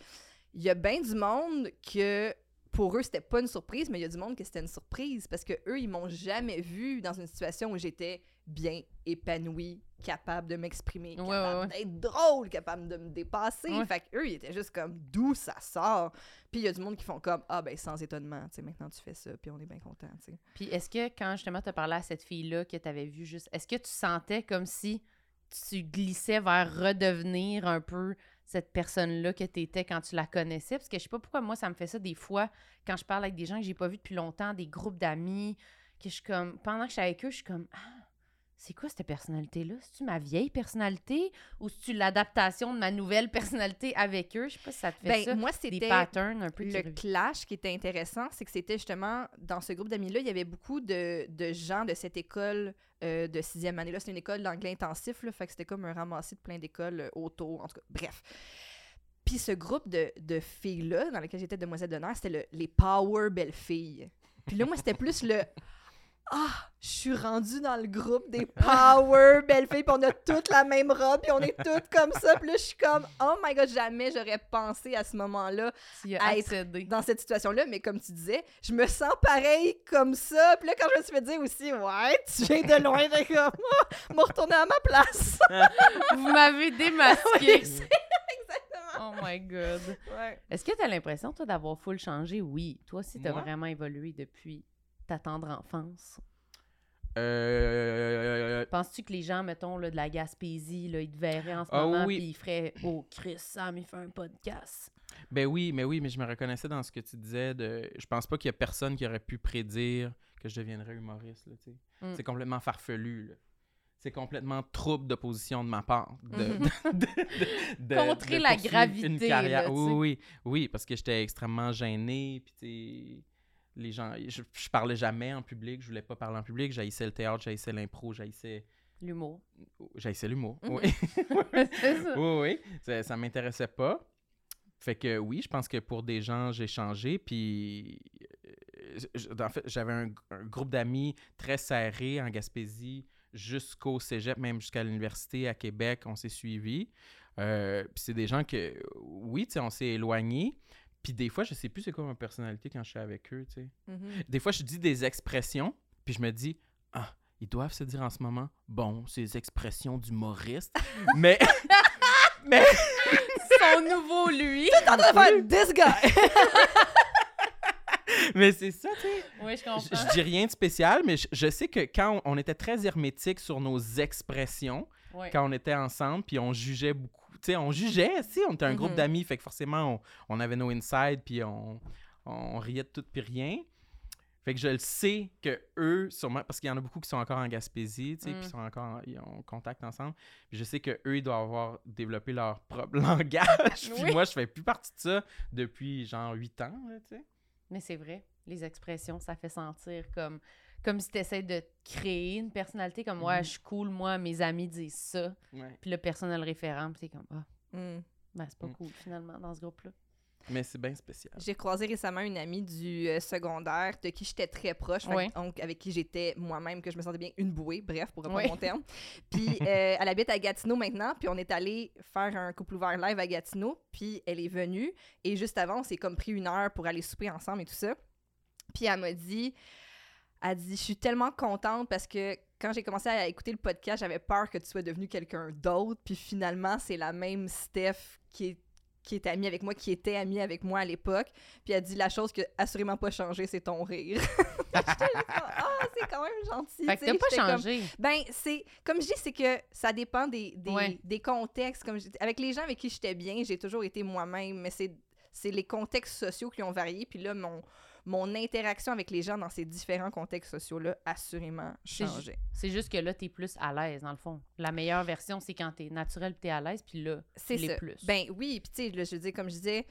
il y a bien du monde que pour eux, c'était pas une surprise, mais il y a du monde que c'était une surprise parce que eux, ils m'ont jamais vu dans une situation où j'étais bien épanouie, capable de m'exprimer, Ouais, capable ouais, ouais. d'être drôle, capable de me dépasser. Fait que eux, ils étaient juste comme d'où ça sort? Puis il y a du monde qui font comme ah ben sans étonnement, tu sais, maintenant tu fais ça, puis on est bien content, tu sais. Puis est-ce que quand justement tu parlé à cette fille-là que tu avais vue juste, est-ce que tu sentais comme si tu glissais vers redevenir un peu cette personne-là que tu étais quand tu la connaissais? Parce que je sais pas pourquoi moi ça me fait ça des fois quand je parle avec des gens que j'ai pas vus depuis longtemps, des groupes d'amis, que je suis comme, pendant que je suis avec eux, je suis comme, ah, c'est quoi cette personnalité-là? C'est-tu ma vieille personnalité ou c'est-tu l'adaptation de ma nouvelle personnalité avec eux? Je sais pas si ça te fait Ben ça. moi Des c'était patterns un peu. le clash qui était intéressant, c'est que c'était justement dans ce groupe d'amis-là, il y avait beaucoup de, de gens de cette école euh, de sixième année. Là, c'est une école d'anglais intensif, là, fait que c'était comme un ramassis de plein d'écoles euh, autour, en tout cas, bref. Puis ce groupe de, de filles-là, dans lequel j'étais demoiselle d'honneur, c'était le- les power belles filles. Puis là, moi, c'était plus le ah, je suis rendue dans le groupe des power belles filles, puis on a toutes la même robe, puis on est toutes comme ça. Puis là, je suis comme, oh my god, jamais j'aurais pensé à ce moment-là à être accédé. dans cette situation-là, mais comme tu disais, je me sens pareil comme ça. Puis là, quand je me suis fait dire aussi, ouais, tu viens de loin, de comme, oh, me retourner à ma place. Vous m'avez démasqué. Oui, c'est- oh my god. Ouais. Est-ce que tu as l'impression, toi, d'avoir full changé? Oui. Toi aussi, tu as Moi? vraiment évolué depuis ta tendre enfance? Euh, Penses-tu que les gens, mettons, là, de la Gaspésie, là, ils te verraient en ce Ah moment oui. puis ils feraient « Oh, Chris, Sam, il fait un podcast. Ben oui, mais oui, mais je me reconnaissais dans ce que tu disais. De... Je pense pas qu'il y a personne qui aurait pu prédire que je deviendrais humoriste. Mm. C'est complètement farfelu. là. C'est complètement trouble de position de ma part. De, Mhm. de- de- de- Contrer la gravité, Une carrière. là, oui, oui, oui, parce que j'étais extrêmement gêné. Puis, les gens. Je, je parlais jamais en public. Je voulais pas parler en public. J'haïssais le théâtre, j'haïssais l'impro, j'haïssais. L'humour. J'haïssais l'humour. Mhm. Oui. Ça. oui, oui. Ça, ça m'intéressait pas. Fait que oui, je pense que pour des gens, j'ai changé. Puis, euh, en fait, j'avais un, un groupe d'amis très serré en Gaspésie jusqu'au cégep, même jusqu'à l'université à Québec. On s'est suivis. Euh, puis c'est des gens que, oui, tu sais, on s'est éloignés. Puis des fois, je sais plus c'est quoi ma personnalité quand je suis avec eux, tu sais. Mhm. Des fois, je dis des expressions, puis je me dis, ah, ils doivent se dire en ce moment, bon, ces expressions d'humoriste. mais, mais, Son nouveau lui. T'es en train de faire this guy. mais c'est ça, tu sais. Oui, je comprends. je dis rien de spécial, mais je, je sais que quand on, on était très hermétique sur nos expressions, quand on était ensemble, puis on jugeait beaucoup. Tu sais, on jugeait, si, on était un groupe Mhm. d'amis, fait que forcément, on, on avait nos insides, puis on, on riait de tout, puis rien. Fait que je le sais que eux, sûrement, parce qu'il y en a beaucoup qui sont encore en Gaspésie, tu sais, Mm. puis sont encore, en- ils ont contact ensemble. Puis je sais que eux, ils doivent avoir développé leur propre langage. puis Oui. moi, je fais plus partie de ça depuis genre 8 ans, là, tu sais. Mais c'est vrai, les expressions, ça fait sentir comme comme si tu essaies de créer une personnalité comme ouais, Mhm. je suis cool, moi, mes amis disent ça. Ouais. Puis le personnel référent, puis c'est comme ah, Mm. ben c'est pas Mm. cool finalement dans ce groupe-là. Mais c'est bien spécial. J'ai croisé récemment une amie du euh, secondaire de qui j'étais très proche, Ouais. donc avec qui j'étais moi-même, que je me sentais bien une bouée, bref, pour reprendre Ouais. mon terme. Puis euh, elle habite à Gatineau maintenant, puis on est allé faire un couple ouvert live à Gatineau, puis elle est venue, et juste avant, on s'est comme pris une heure pour aller souper ensemble et tout ça. Puis elle m'a dit, elle dit, je suis tellement contente parce que quand j'ai commencé à écouter le podcast, j'avais peur que tu sois devenu quelqu'un d'autre. Puis finalement, c'est la même Steph qui est qui est amie avec moi, qui était amie avec moi à l'époque. Puis elle dit la chose qui a assurément pas changé, c'est ton rire. Ah, c'est quand même gentil. Fait que t'as pas J'étais comme, changé. ben, c'est comme je dis, c'est que ça dépend des, des, Ouais. des contextes. Comme je avec les gens avec qui j'étais bien, j'ai toujours été moi-même, mais c'est les contextes sociaux qui ont varié. Puis là, mon, mon interaction avec les gens dans ces différents contextes sociaux-là, assurément changé. C'est juste que là, t'es plus à l'aise, dans le fond. La meilleure version, c'est quand t'es naturel, t'es à l'aise, puis là, C'est tu plus. Ben oui, puis tu sais, je veux dire, comme je disais,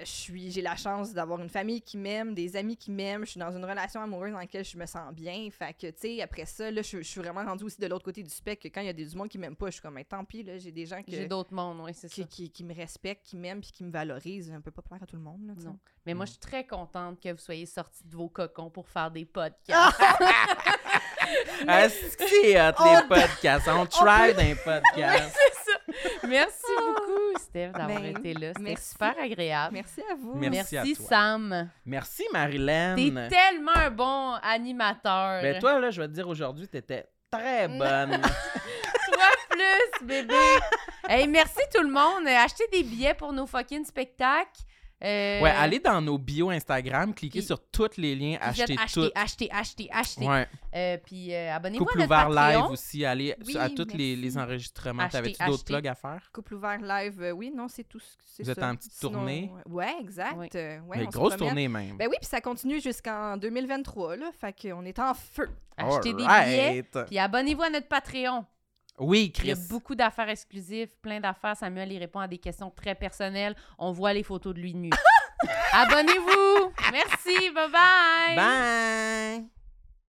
je suis, j'ai la chance d'avoir une famille qui m'aime, des amis qui m'aiment, je suis dans une relation amoureuse dans laquelle je me sens bien. Fait que, tu sais, après ça, là, je, je suis vraiment rendue aussi de l'autre côté du spectre, que quand il y a des du monde qui m'aiment pas, je suis comme, Mais tant pis, là, j'ai des gens que- J'ai d'autres mondes, oui, c'est ça. qui, me respectent, qui m'aiment, puis qui me valorisent. On peut pas plaire à tout le monde, là. Non. Mais moi, je suis très contente que vous soyez sortis de vos cocons pour faire des podcasts. Est-ce que c'est hot, les podcasts? On try d'un podcast. c'est ça. Merci beaucoup, Steph, d'avoir Ben, été là. C'était super agréable. Merci à vous. Merci. Merci, à toi. Sam. Merci, T'es Marilyn. tellement un bon animateur. Ben toi, là, je vais te dire aujourd'hui, t'étais très bonne. Toi plus, bébé. hey, merci tout le monde. Achetez des billets pour nos fucking spectacles. Euh, Ouais, allez dans nos bios Instagram, cliquez puis- sur tous les liens, faites achetez tout. acheter, acheter, acheter. Ouais. Euh, puis euh, abonnez-vous à notre ouvert Patreon. live aussi, allez Oui, à tous les, enregistrements. Achetez, T'avais-tu d'autres achetez. plugs à faire? Couple ouvert live, euh, oui, non, c'est tout. ce- c'est Vous êtes en petite Sinon, tournée? Ouais, exact. Oui. euh, ouais, Mais on se grosse tournée même. Ben oui, puis ça continue jusqu'en 2023, là. Fait qu'on est en feu. Achetez des billets. Alright. Puis abonnez-vous à notre Patreon. Oui, Il y a Chris. beaucoup d'affaires exclusives, plein d'affaires. Samuel y répond à des questions très personnelles. On voit les photos de lui nu. Abonnez-vous. Merci. Bye bye. Bye!